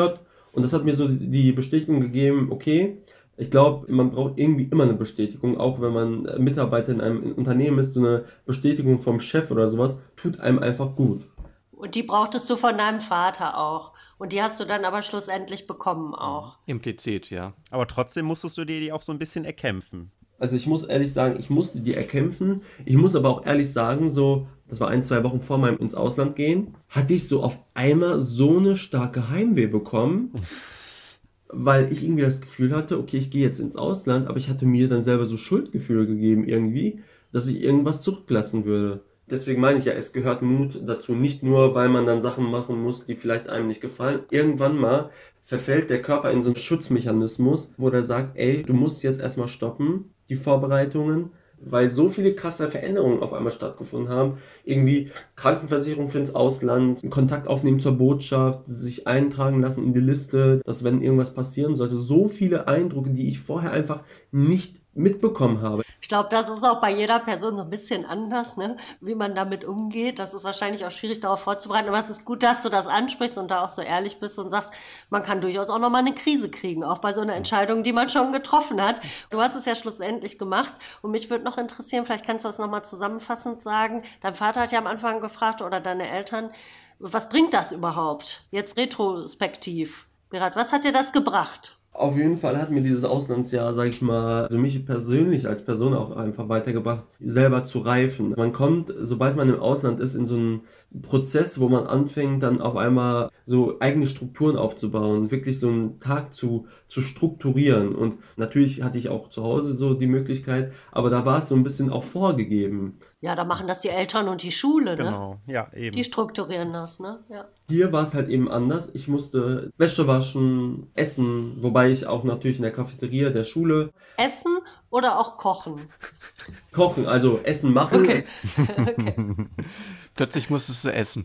Und das hat mir so die Bestätigung gegeben, okay, ich glaube, man braucht irgendwie immer eine Bestätigung, auch wenn man Mitarbeiter in einem Unternehmen ist, so eine Bestätigung vom Chef oder sowas, tut einem einfach gut. Und die brauchtest du von deinem Vater auch. Und die hast du dann aber schlussendlich bekommen auch. Implizit, ja. Aber trotzdem musstest du dir die auch so ein bisschen erkämpfen. Also ich muss ehrlich sagen, ich musste die erkämpfen. Ich muss aber auch ehrlich sagen, so, das war ein, zwei Wochen vor meinem ins Ausland gehen, hatte ich so auf einmal so eine starke Heimweh bekommen <laughs> weil ich irgendwie das Gefühl hatte, okay, ich gehe jetzt ins Ausland, aber ich hatte mir dann selber so Schuldgefühle gegeben irgendwie, dass ich irgendwas zurücklassen würde. Deswegen meine ich ja, es gehört Mut dazu, nicht nur, weil man dann Sachen machen muss, die vielleicht einem nicht gefallen. Irgendwann mal verfällt der Körper in so einen Schutzmechanismus, wo der sagt, ey, du musst jetzt erstmal stoppen, die Vorbereitungen, weil so viele krasse Veränderungen auf einmal stattgefunden haben. Irgendwie Krankenversicherung für ins Ausland, Kontakt aufnehmen zur Botschaft, sich eintragen lassen in die Liste, dass wenn irgendwas passieren sollte, so viele Eindrücke, die ich vorher einfach nicht mitbekommen habe. Ich glaube, das ist auch bei jeder Person so ein bisschen anders, ne? wie man damit umgeht. Das ist wahrscheinlich auch schwierig, darauf vorzubereiten. Aber es ist gut, dass du das ansprichst und da auch so ehrlich bist und sagst, man kann durchaus auch nochmal eine Krise kriegen, auch bei so einer Entscheidung, die man schon getroffen hat. Du hast es ja schlussendlich gemacht. Und mich würde noch interessieren, vielleicht kannst du das nochmal zusammenfassend sagen. Dein Vater hat ja am Anfang gefragt oder deine Eltern, was bringt das überhaupt? Jetzt retrospektiv. Berat, was hat dir das gebracht? Auf jeden Fall hat mir dieses Auslandsjahr, sag ich mal, also mich persönlich als Person auch einfach weitergebracht, selber zu reifen. Man kommt, sobald man im Ausland ist, in so einen Prozess, wo man anfängt, dann auf einmal so eigene Strukturen aufzubauen, wirklich so einen Tag zu, zu strukturieren. Und natürlich hatte ich auch zu Hause so die Möglichkeit, aber da war es so ein bisschen auch vorgegeben. Ja, da machen das die Eltern und die Schule, ne? Genau, ja, eben. Die strukturieren das, ne? Ja. Hier war es halt eben anders. Ich musste Wäsche waschen, essen, wobei ich auch natürlich in der Cafeteria der Schule. Essen oder auch kochen? Kochen, also Essen machen. Okay. <laughs> okay. Plötzlich musstest du essen.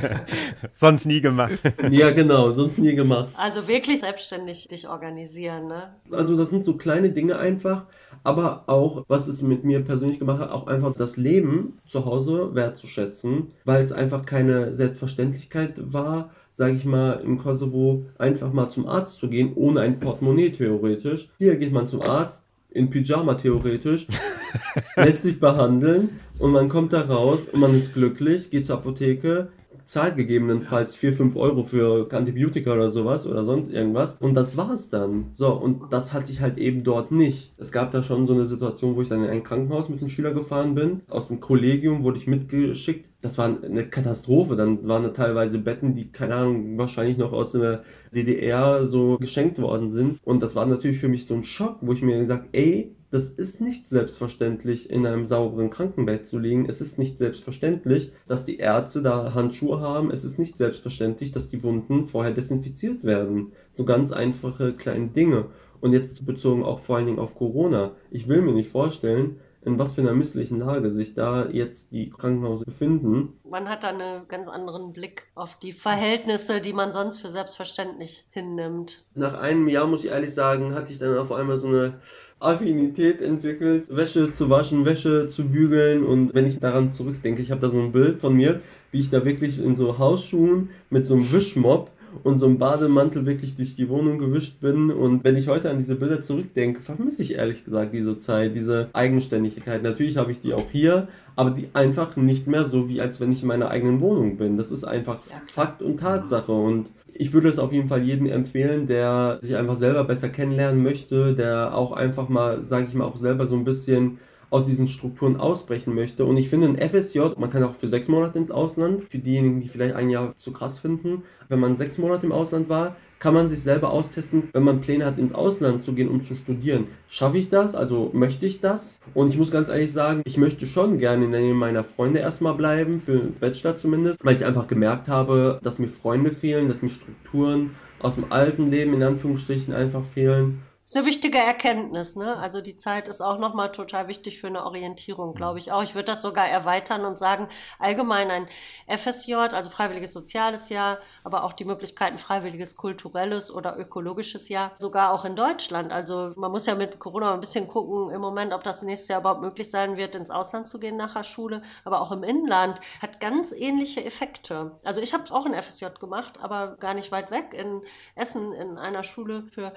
<laughs> sonst nie gemacht. ja, genau, sonst nie gemacht. Also wirklich selbstständig dich organisieren, ne? Also das sind so kleine Dinge einfach, aber auch, was es mit mir persönlich gemacht hat, auch einfach das Leben zu Hause wertzuschätzen, weil es einfach keine Selbstverständlichkeit war, sage ich mal, im Kosovo einfach mal zum Arzt zu gehen, ohne ein Portemonnaie theoretisch. Hier geht man zum Arzt, in Pyjama theoretisch, <laughs> lässt sich behandeln und man kommt da raus und man ist glücklich, geht zur Apotheke, zahlt gegebenenfalls 4, 5 Euro für Antibiotika oder sowas oder sonst irgendwas. Und das war's dann. So, und das hatte ich halt eben dort nicht. Es gab da schon so eine Situation, wo ich dann in ein Krankenhaus mit einem Schüler gefahren bin. Aus dem Kollegium wurde ich mitgeschickt. Das war eine Katastrophe. Dann waren da teilweise Betten, die, keine Ahnung, wahrscheinlich noch aus der DDR so geschenkt worden sind. Und das war natürlich für mich so ein Schock, wo ich mir gesagt, ey, das ist nicht selbstverständlich, in einem sauberen Krankenbett zu liegen. Es ist nicht selbstverständlich, dass die Ärzte da Handschuhe haben. Es ist nicht selbstverständlich, dass die Wunden vorher desinfiziert werden. So ganz einfache kleine Dinge. Und jetzt bezogen auch vor allen Dingen auf Corona. Ich will mir nicht vorstellen, in was für einer misslichen Lage sich da jetzt die Krankenhäuser befinden. Man hat da einen ganz anderen Blick auf die Verhältnisse, die man sonst für selbstverständlich hinnimmt. Nach einem Jahr, muss ich ehrlich sagen, hatte ich dann auf einmal so eine Affinität entwickelt, Wäsche zu waschen, Wäsche zu bügeln. Und wenn ich daran zurückdenke, ich habe da so ein Bild von mir, wie ich da wirklich in so Hausschuhen mit so einem Wischmopp und so einem Bademantel wirklich durch die Wohnung gewischt bin. Und wenn ich heute an diese Bilder zurückdenke, vermisse ich ehrlich gesagt diese Zeit, diese Eigenständigkeit. Natürlich habe ich die auch hier, aber die einfach nicht mehr so, wie als wenn ich in meiner eigenen Wohnung bin. Das ist einfach ja, Fakt und Tatsache. Und ich würde es auf jeden Fall jedem empfehlen, der sich einfach selber besser kennenlernen möchte, der auch einfach mal, sage ich mal, auch selber so ein bisschen aus diesen Strukturen ausbrechen möchte. Und ich finde ein FSJ, man kann auch für sechs Monate ins Ausland, für diejenigen, die vielleicht ein Jahr zu krass finden, wenn man sechs Monate im Ausland war, kann man sich selber austesten, wenn man Pläne hat, ins Ausland zu gehen, um zu studieren. Schaffe ich das? Also möchte ich das? Und ich muss ganz ehrlich sagen, ich möchte schon gerne in der Nähe meiner Freunde erstmal bleiben, für den Bachelor zumindest, weil ich einfach gemerkt habe, dass mir Freunde fehlen, dass mir Strukturen aus dem alten Leben in Anführungsstrichen einfach fehlen. Das ist eine wichtige Erkenntnis, ne? Also die Zeit ist auch nochmal total wichtig für eine Orientierung, glaube ich auch. Ich würde das sogar erweitern und sagen, allgemein ein FSJ, also freiwilliges soziales Jahr, aber auch die Möglichkeiten freiwilliges kulturelles oder ökologisches Jahr, sogar auch in Deutschland. Also man muss ja mit Corona ein bisschen gucken im Moment, ob das nächstes Jahr überhaupt möglich sein wird, ins Ausland zu gehen nach der Schule, aber auch im Inland hat ganz ähnliche Effekte. Also ich habe auch ein FSJ gemacht, aber gar nicht weit weg in Essen in einer Schule für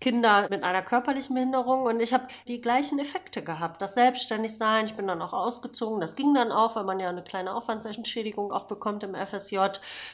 Kinder mit einer körperlichen Behinderung und ich habe die gleichen Effekte gehabt. Das Selbstständigsein, ich bin dann auch ausgezogen, das ging dann auch, weil man ja eine kleine Aufwandsentschädigung auch bekommt im FSJ.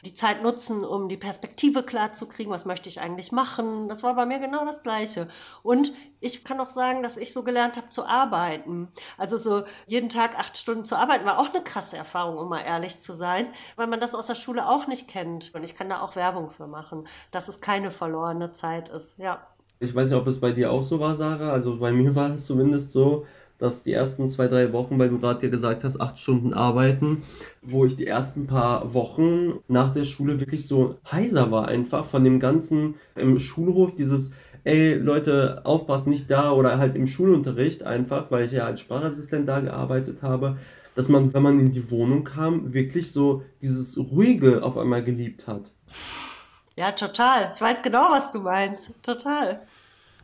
Die Zeit nutzen, um die Perspektive klar zu kriegen, was möchte ich eigentlich machen. Das war bei mir genau das Gleiche. Und ich kann auch sagen, dass ich so gelernt habe zu arbeiten. Also so jeden Tag acht Stunden zu arbeiten war auch eine krasse Erfahrung, um mal ehrlich zu sein, weil man das aus der Schule auch nicht kennt. Und ich kann da auch Werbung für machen, dass es keine verlorene Zeit ist. Ja. Ich weiß nicht, ob es bei dir auch so war, Sarah. Also bei mir <laughs> war es zumindest so, dass die ersten zwei, drei Wochen, weil du gerade dir gesagt hast, acht Stunden arbeiten, wo ich die ersten paar Wochen nach der Schule wirklich so heiser war einfach von dem ganzen im Schulhof, dieses ey Leute, aufpassen, nicht da oder halt im Schulunterricht einfach, weil ich ja als Sprachassistent da gearbeitet habe, dass man, wenn man in die Wohnung kam, wirklich so dieses Ruhige auf einmal geliebt hat. Ja, total. Ich weiß genau, was du meinst. Total.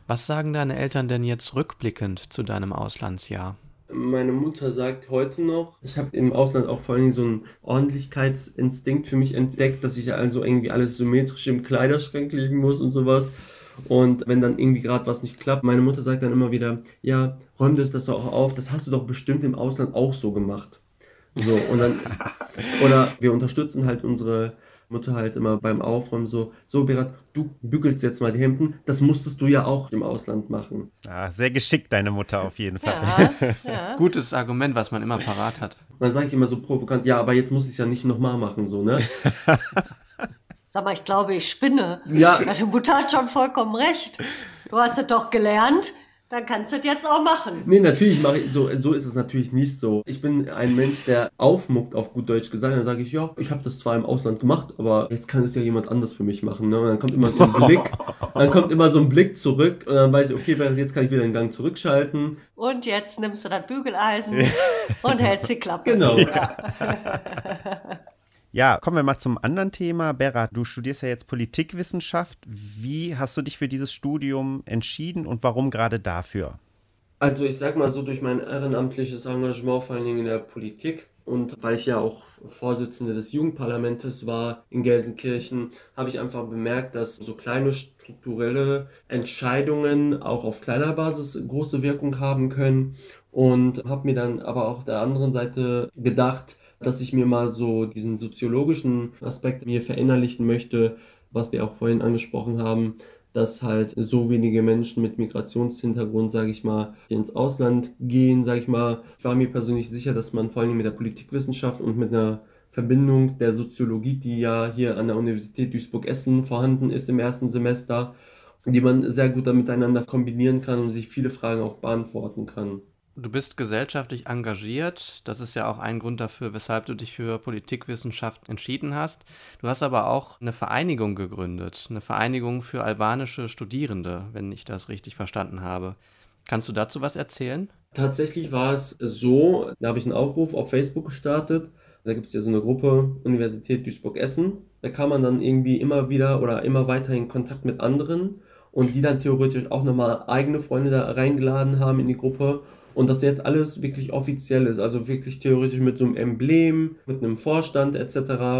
Was sagen deine Eltern denn jetzt rückblickend zu deinem Auslandsjahr? Meine Mutter sagt heute noch, ich habe im Ausland auch vor allem so einen Ordentlichkeitsinstinkt für mich entdeckt, dass ich also irgendwie alles symmetrisch im Kleiderschrank legen muss und sowas. Und wenn dann irgendwie gerade was nicht klappt, meine Mutter sagt dann immer wieder, ja, räum dir das doch auch auf, das hast du doch bestimmt im Ausland auch so gemacht. So, und dann, <laughs> oder wir unterstützen halt unsere Mutter halt immer beim Aufräumen so, so Berat, du bügelst jetzt mal die Hemden, das musstest du ja auch im Ausland machen. Ah, sehr geschickt, deine Mutter auf jeden Fall. Ja, ja. <laughs> Gutes Argument, was man immer parat hat. Dann sage ich immer so provokant, ja, aber jetzt muss ich es ja nicht nochmal machen, so, ne? <laughs> Sag mal, ich glaube, ich spinne. Ja. Deine Mutter hat schon vollkommen recht. Du hast es doch gelernt. Dann kannst du das jetzt auch machen. Nee, natürlich mache ich so, so ist es natürlich nicht so. Ich bin ein Mensch, der aufmuckt, auf gut Deutsch gesagt. Dann sage ich, ja, ich habe das zwar im Ausland gemacht, aber jetzt kann es ja jemand anders für mich machen. Ne? Und dann kommt immer so ein Blick, <laughs> dann kommt immer so ein Blick zurück und dann weiß ich, okay, jetzt kann ich wieder den Gang zurückschalten. Und jetzt nimmst du das Bügeleisen und hältst die Klappe. Genau. Ja. <laughs> <laughs> Ja, kommen wir mal zum anderen Thema. Berat, du studierst ja jetzt Politikwissenschaft. Wie hast du dich für dieses Studium entschieden und warum gerade dafür? Also ich sag mal so, durch mein ehrenamtliches Engagement, vor allen Dingen in der Politik und weil ich ja auch Vorsitzende des Jugendparlamentes war in Gelsenkirchen, habe ich einfach bemerkt, dass so kleine strukturelle Entscheidungen auch auf kleiner Basis große Wirkung haben können und habe mir dann aber auch auf der anderen Seite gedacht, dass ich mir mal so diesen soziologischen Aspekt mir verinnerlichen möchte, was wir auch vorhin angesprochen haben, dass halt so wenige Menschen mit Migrationshintergrund, sage ich mal, ins Ausland gehen, sage ich mal. Ich war mir persönlich sicher, dass man vor allem mit der Politikwissenschaft und mit einer Verbindung der Soziologie, die ja hier an der Universität Duisburg-Essen vorhanden ist im ersten Semester, die man sehr gut miteinander kombinieren kann und sich viele Fragen auch beantworten kann. Du bist gesellschaftlich engagiert. Das ist ja auch ein Grund dafür, weshalb du dich für Politikwissenschaft entschieden hast. Du hast aber auch eine Vereinigung gegründet, eine Vereinigung für albanische Studierende, wenn ich das richtig verstanden habe. Kannst du dazu was erzählen? Tatsächlich war es so, da habe ich einen Aufruf auf Facebook gestartet. Da gibt es ja so eine Gruppe Universität Duisburg-Essen. Da kann man dann irgendwie immer wieder oder immer weiter in Kontakt mit anderen und die dann theoretisch auch nochmal eigene Freunde da reingeladen haben in die Gruppe und dass jetzt alles wirklich offiziell ist, also wirklich theoretisch mit so einem Emblem, mit einem Vorstand etc.,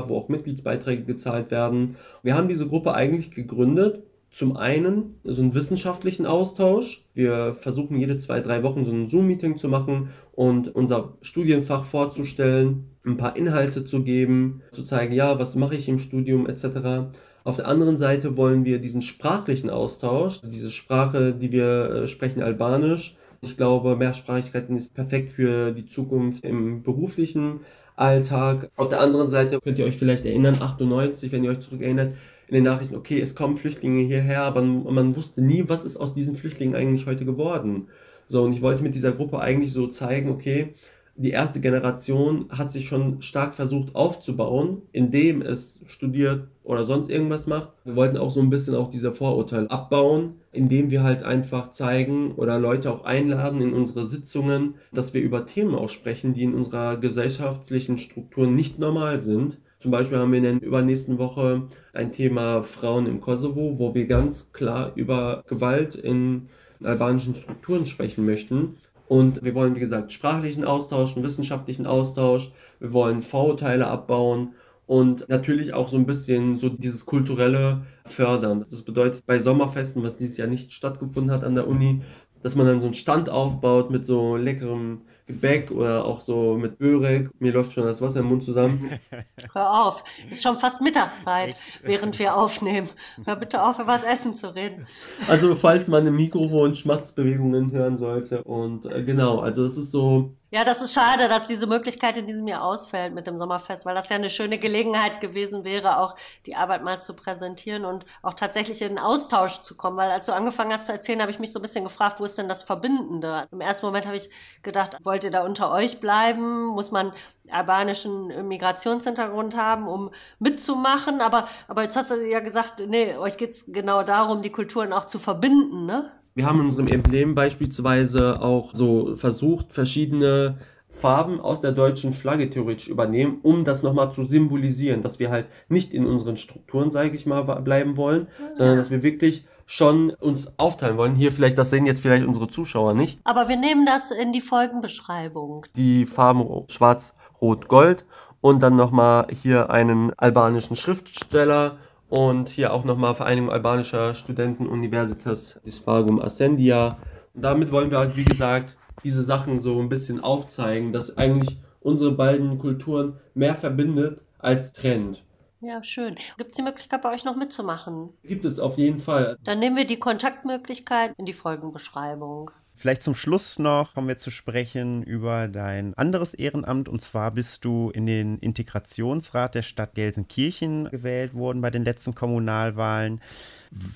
wo auch Mitgliedsbeiträge gezahlt werden. Wir haben diese Gruppe eigentlich gegründet, zum einen so einen wissenschaftlichen Austausch. Wir versuchen jede zwei, drei Wochen so ein Zoom-Meeting zu machen und unser Studienfach vorzustellen, ein paar Inhalte zu geben, zu zeigen, ja, was mache ich im Studium etc. Auf der anderen Seite wollen wir diesen sprachlichen Austausch, diese Sprache, die wir äh, sprechen, Albanisch, ich glaube, Mehrsprachigkeit ist perfekt für die Zukunft im beruflichen Alltag. Auf der anderen Seite könnt ihr euch vielleicht erinnern, 98, wenn ihr euch zurückerinnert, in den Nachrichten, okay, es kommen Flüchtlinge hierher, aber man wusste nie, was ist aus diesen Flüchtlingen eigentlich heute geworden. So, und ich wollte mit dieser Gruppe eigentlich so zeigen, okay, die erste Generation hat sich schon stark versucht aufzubauen, indem es studiert oder sonst irgendwas macht. Wir wollten auch so ein bisschen auch diese Vorurteile abbauen, indem wir halt einfach zeigen oder Leute auch einladen in unsere Sitzungen, dass wir über Themen auch sprechen, die in unserer gesellschaftlichen Struktur nicht normal sind. Zum Beispiel haben wir in der übernächsten Woche ein Thema Frauen im Kosovo, wo wir ganz klar über Gewalt in albanischen Strukturen sprechen möchten. Und wir wollen, wie gesagt, sprachlichen Austausch, einen wissenschaftlichen Austausch. Wir wollen Vorurteile abbauen und natürlich auch so ein bisschen so dieses kulturelle fördern. Das bedeutet bei Sommerfesten, was dieses Jahr nicht stattgefunden hat an der Uni, dass man dann so einen Stand aufbaut mit so leckerem Gebäck oder auch so mit Börek. Mir läuft schon das Wasser im Mund zusammen. <laughs> Hör auf, ist schon fast Mittagszeit, während wir aufnehmen. Hör bitte auf, über das Essen zu reden. Also falls man im Mikrofon Schmatzbewegungen hören sollte. Und äh, genau, also es ist so, ja, das ist schade, dass diese Möglichkeit in diesem Jahr ausfällt mit dem Sommerfest, weil das ja eine schöne Gelegenheit gewesen wäre, auch die Arbeit mal zu präsentieren und auch tatsächlich in den Austausch zu kommen. Weil als du angefangen hast zu erzählen, habe ich mich so ein bisschen gefragt, wo ist denn das Verbindende? Im ersten Moment habe ich gedacht, wollt ihr da unter euch bleiben? Muss man albanischen Migrationshintergrund haben, um mitzumachen? Aber, aber jetzt hast du ja gesagt, nee, euch geht es genau darum, die Kulturen auch zu verbinden, ne? Wir haben in unserem Emblem beispielsweise auch so versucht, verschiedene Farben aus der deutschen Flagge theoretisch übernehmen, um das nochmal zu symbolisieren, dass wir halt nicht in unseren Strukturen, sage ich mal, bleiben wollen, ja. sondern dass wir wirklich schon uns aufteilen wollen. Hier vielleicht, das sehen jetzt vielleicht unsere Zuschauer nicht. Aber wir nehmen das in die Folgenbeschreibung. Die Farben schwarz, rot, gold und dann nochmal hier einen albanischen Schriftsteller und hier auch nochmal Vereinigung albanischer Studenten Universitas Dispagum Ascendia. Und damit wollen wir halt, wie gesagt, diese Sachen so ein bisschen aufzeigen, dass eigentlich unsere beiden Kulturen mehr verbindet als trennt. Ja, schön. Gibt es die Möglichkeit, bei euch noch mitzumachen? Gibt es auf jeden Fall. Dann nehmen wir die Kontaktmöglichkeit in die Folgenbeschreibung. Vielleicht zum Schluss noch kommen wir zu sprechen über dein anderes Ehrenamt. Und zwar bist du in den Integrationsrat der Stadt Gelsenkirchen gewählt worden bei den letzten Kommunalwahlen.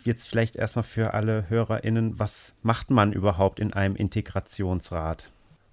Jetzt vielleicht erstmal für alle HörerInnen, was macht man überhaupt in einem Integrationsrat?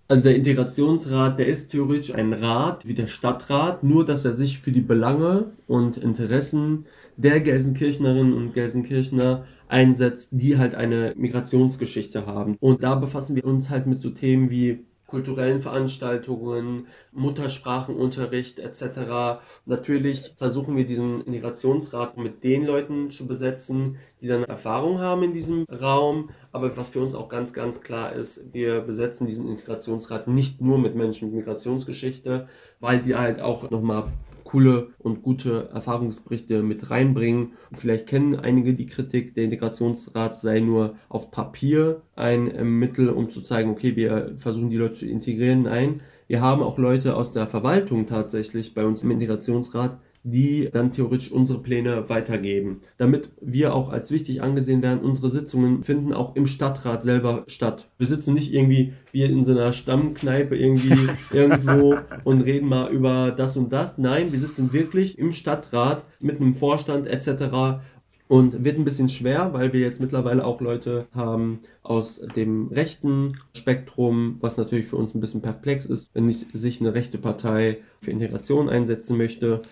Also der Integrationsrat, der ist theoretisch ein Rat wie der Stadtrat, nur dass er sich für die Belange und Interessen der Gelsenkirchnerinnen und Gelsenkirchner einsetzt, die halt eine Migrationsgeschichte haben. Und da befassen wir uns halt mit so Themen wie kulturellen Veranstaltungen, Muttersprachenunterricht etc. Natürlich versuchen wir diesen Integrationsrat mit den Leuten zu besetzen, die dann Erfahrung haben in diesem Raum. Aber was für uns auch ganz, ganz klar ist, wir besetzen diesen Integrationsrat nicht nur mit Menschen mit Migrationsgeschichte, weil die halt auch nochmal coole und gute Erfahrungsberichte mit reinbringen. Vielleicht kennen einige die Kritik, der Integrationsrat sei nur auf Papier ein äh, Mittel, um zu zeigen, okay, wir versuchen die Leute zu integrieren. Nein, wir haben auch Leute aus der Verwaltung tatsächlich bei uns im Integrationsrat, die dann theoretisch unsere Pläne weitergeben. Damit wir auch als wichtig angesehen werden, unsere Sitzungen finden auch im Stadtrat selber statt. Wir sitzen nicht irgendwie wie in so einer Stammkneipe irgendwie <laughs> irgendwo und reden mal über das und das. Nein, wir sitzen wirklich im Stadtrat mit einem Vorstand etc. Und wird ein bisschen schwer, weil wir jetzt mittlerweile auch Leute haben aus dem rechten Spektrum, was natürlich für uns ein bisschen perplex ist, wenn sich eine rechte Partei für Integration einsetzen möchte.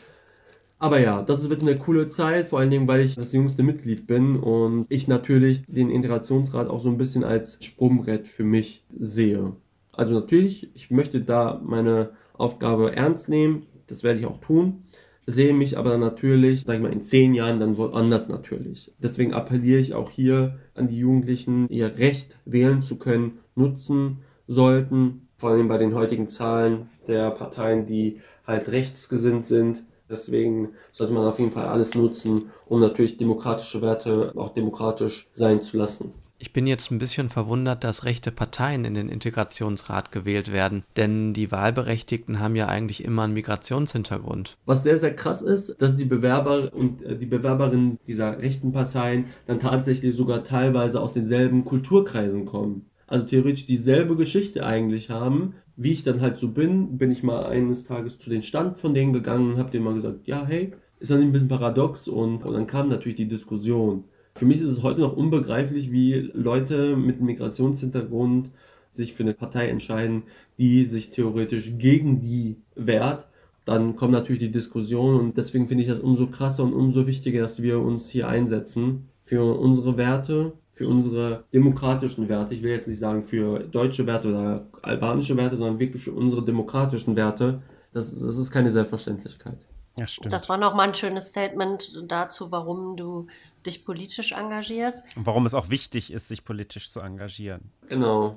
Aber ja, das wird eine coole Zeit, vor allen Dingen, weil ich das jüngste Mitglied bin und ich natürlich den Integrationsrat auch so ein bisschen als Sprungbrett für mich sehe. Also natürlich, ich möchte da meine Aufgabe ernst nehmen, das werde ich auch tun, sehe mich aber natürlich, sag ich mal, in zehn Jahren dann woanders natürlich. Deswegen appelliere ich auch hier an die Jugendlichen, ihr Recht wählen zu können, nutzen sollten, vor allem bei den heutigen Zahlen der Parteien, die halt rechtsgesinnt sind Deswegen sollte man auf jeden Fall alles nutzen, um natürlich demokratische Werte auch demokratisch sein zu lassen. Ich bin jetzt ein bisschen verwundert, dass rechte Parteien in den Integrationsrat gewählt werden, denn die Wahlberechtigten haben ja eigentlich immer einen Migrationshintergrund. Was sehr, sehr krass ist, dass die Bewerber und äh, die Bewerberinnen dieser rechten Parteien dann tatsächlich sogar teilweise aus denselben Kulturkreisen kommen also theoretisch dieselbe Geschichte eigentlich haben. Wie ich dann halt so bin, bin ich mal eines Tages zu den Stand von denen gegangen und habe denen mal gesagt, ja, hey, ist nicht ein bisschen paradox? Und, und dann kam natürlich die Diskussion. Für mich ist es heute noch unbegreiflich, wie Leute mit Migrationshintergrund sich für eine Partei entscheiden, die sich theoretisch gegen die wehrt. Dann kommt natürlich die Diskussion und deswegen finde ich das umso krasser und umso wichtiger, dass wir uns hier einsetzen für unsere Werte, für unsere demokratischen Werte. Ich will jetzt nicht sagen für deutsche Werte oder albanische Werte, sondern wirklich für unsere demokratischen Werte. Das, das ist keine Selbstverständlichkeit. Ja, stimmt. Das war nochmal ein schönes Statement dazu, warum du dich politisch engagierst. Und warum es auch wichtig ist, sich politisch zu engagieren. Genau.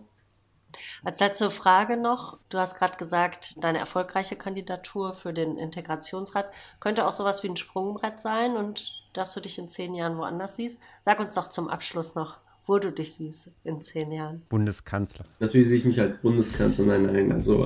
Als letzte Frage noch, du hast gerade gesagt, deine erfolgreiche Kandidatur für den Integrationsrat könnte auch sowas wie ein Sprungbrett sein und dass du dich in zehn Jahren woanders siehst. Sag uns doch zum Abschluss noch, wo du dich siehst in zehn Jahren. Bundeskanzler. Natürlich sehe ich mich als Bundeskanzler. Nein, nein, also.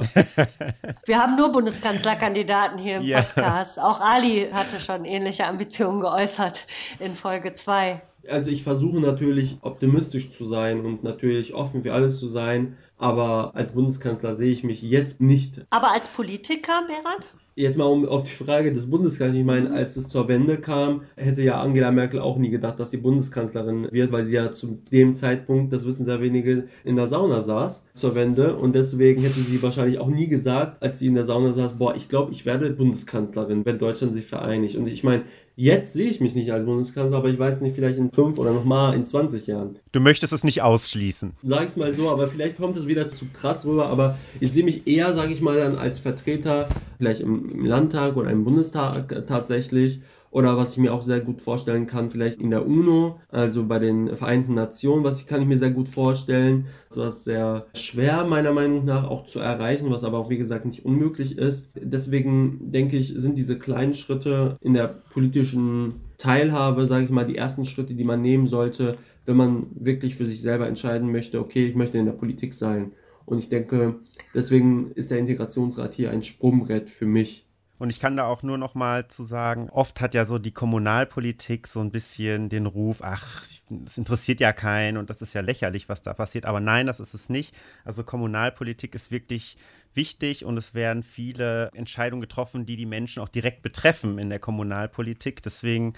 <laughs> Wir haben nur Bundeskanzlerkandidaten hier im Podcast. Ja. Auch Ali hatte schon ähnliche Ambitionen geäußert in Folge 2. Also ich versuche natürlich optimistisch zu sein und natürlich offen für alles zu sein, aber als Bundeskanzler sehe ich mich jetzt nicht. Aber als Politiker, Berat? Jetzt mal um auf die Frage des Bundeskanzlers. Ich meine, als es zur Wende kam, hätte ja Angela Merkel auch nie gedacht, dass sie Bundeskanzlerin wird, weil sie ja zu dem Zeitpunkt, das wissen sehr wenige, in der Sauna saß zur Wende. Und deswegen hätte sie wahrscheinlich auch nie gesagt, als sie in der Sauna saß, boah, ich glaube, ich werde Bundeskanzlerin, wenn Deutschland sich vereinigt. Und ich meine, Jetzt sehe ich mich nicht als Bundeskanzler, aber ich weiß nicht, vielleicht in fünf oder nochmal in 20 Jahren. Du möchtest es nicht ausschließen. Sag es mal so, aber vielleicht kommt es wieder zu krass rüber, aber ich sehe mich eher, sage ich mal, dann als Vertreter, vielleicht im, im Landtag oder im Bundestag tatsächlich oder was ich mir auch sehr gut vorstellen kann, vielleicht in der UNO, also bei den Vereinten Nationen, was ich, kann ich mir sehr gut vorstellen. Das ist sehr schwer meiner Meinung nach auch zu erreichen, was aber auch wie gesagt nicht unmöglich ist. Deswegen denke ich, sind diese kleinen Schritte in der politischen Teilhabe, sage ich mal, die ersten Schritte, die man nehmen sollte, wenn man wirklich für sich selber entscheiden möchte, okay, ich möchte in der Politik sein. Und ich denke, deswegen ist der Integrationsrat hier ein Sprungbrett für mich Und ich kann da auch nur noch mal zu sagen, oft hat ja so die Kommunalpolitik so ein bisschen den Ruf, ach, es interessiert ja keinen und das ist ja lächerlich, was da passiert. Aber nein, das ist es nicht. Also Kommunalpolitik ist wirklich wichtig und es werden viele Entscheidungen getroffen, die die Menschen auch direkt betreffen in der Kommunalpolitik. Deswegen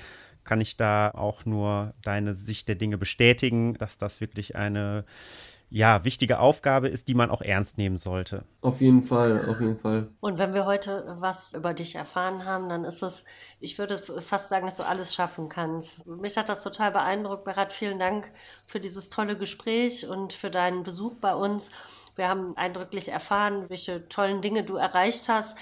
kann ich da auch nur deine Sicht der Dinge bestätigen, dass das wirklich eine ja, wichtige Aufgabe ist, die man auch ernst nehmen sollte. Auf jeden Fall, auf jeden Fall. Und wenn wir heute was über dich erfahren haben, dann ist es, ich würde fast sagen, dass du alles schaffen kannst. Mich hat das total beeindruckt. Berat, vielen Dank für dieses tolle Gespräch und für deinen Besuch bei uns. Wir haben eindrücklich erfahren, welche tollen Dinge du erreicht hast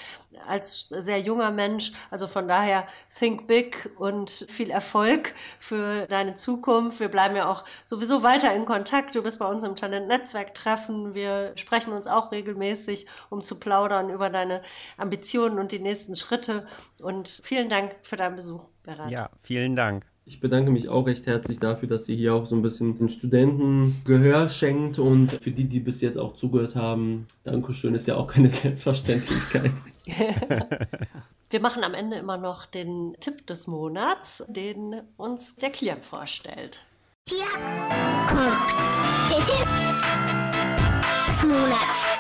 als sehr junger Mensch. Also von daher, think big und viel Erfolg für deine Zukunft. Wir bleiben ja auch sowieso weiter in Kontakt. Du bist bei uns im Talent-Netzwerk-Treffen. Wir sprechen uns auch regelmäßig, um zu plaudern über deine Ambitionen und die nächsten Schritte. Und vielen Dank für deinen Besuch, Berat. Ja, vielen Dank. Ich bedanke mich auch recht herzlich dafür, dass ihr hier auch so ein bisschen den Studenten Gehör schenkt und für die, die bis jetzt auch zugehört haben, Dankeschön ist ja auch keine <laughs> Selbstverständlichkeit. <laughs> Wir machen am Ende immer noch den Tipp des Monats, den uns der Klient vorstellt. Ja, der Tipp des Monats.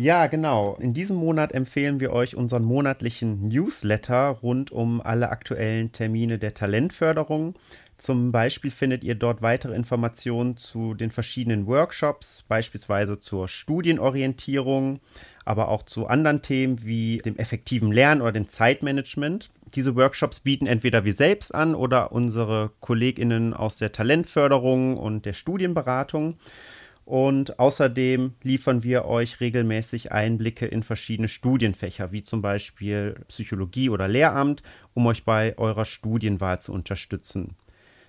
Ja, genau. In diesem Monat empfehlen wir euch unseren monatlichen Newsletter rund um alle aktuellen Termine der Talentförderung. Zum Beispiel findet ihr dort weitere Informationen zu den verschiedenen Workshops, beispielsweise zur Studienorientierung, aber auch zu anderen Themen wie dem effektiven Lernen oder dem Zeitmanagement. Diese Workshops bieten entweder wir selbst an oder unsere Kolleginnen aus der Talentförderung und der Studienberatung. Und außerdem liefern wir euch regelmäßig Einblicke in verschiedene Studienfächer, wie zum Beispiel Psychologie oder Lehramt, um euch bei eurer Studienwahl zu unterstützen.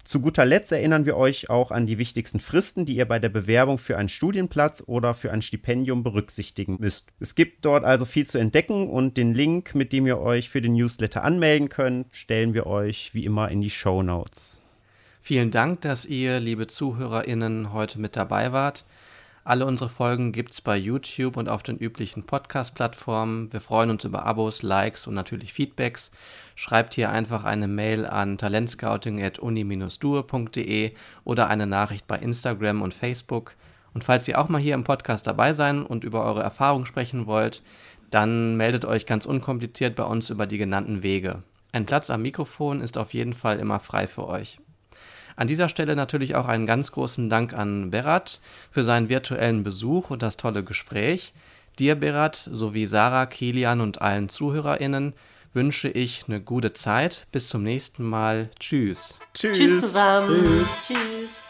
Zu guter Letzt erinnern wir euch auch an die wichtigsten Fristen, die ihr bei der Bewerbung für einen Studienplatz oder für ein Stipendium berücksichtigen müsst. Es gibt dort also viel zu entdecken und den Link, mit dem ihr euch für den Newsletter anmelden könnt, stellen wir euch wie immer in die Show Notes. Vielen Dank, dass ihr, liebe ZuhörerInnen, heute mit dabei wart. Alle unsere Folgen gibt es bei YouTube und auf den üblichen Podcast-Plattformen. Wir freuen uns über Abos, Likes und natürlich Feedbacks. Schreibt hier einfach eine Mail an talentscouting.uni-due.de oder eine Nachricht bei Instagram und Facebook. Und falls ihr auch mal hier im Podcast dabei sein und über eure Erfahrungen sprechen wollt, dann meldet euch ganz unkompliziert bei uns über die genannten Wege. Ein Platz am Mikrofon ist auf jeden Fall immer frei für euch. An dieser Stelle natürlich auch einen ganz großen Dank an Berat für seinen virtuellen Besuch und das tolle Gespräch. Dir, Berat, sowie Sarah, Kilian und allen ZuhörerInnen wünsche ich eine gute Zeit. Bis zum nächsten Mal. Tschüss. Tschüss. Tschüss zusammen. Tschüss. Tschüss.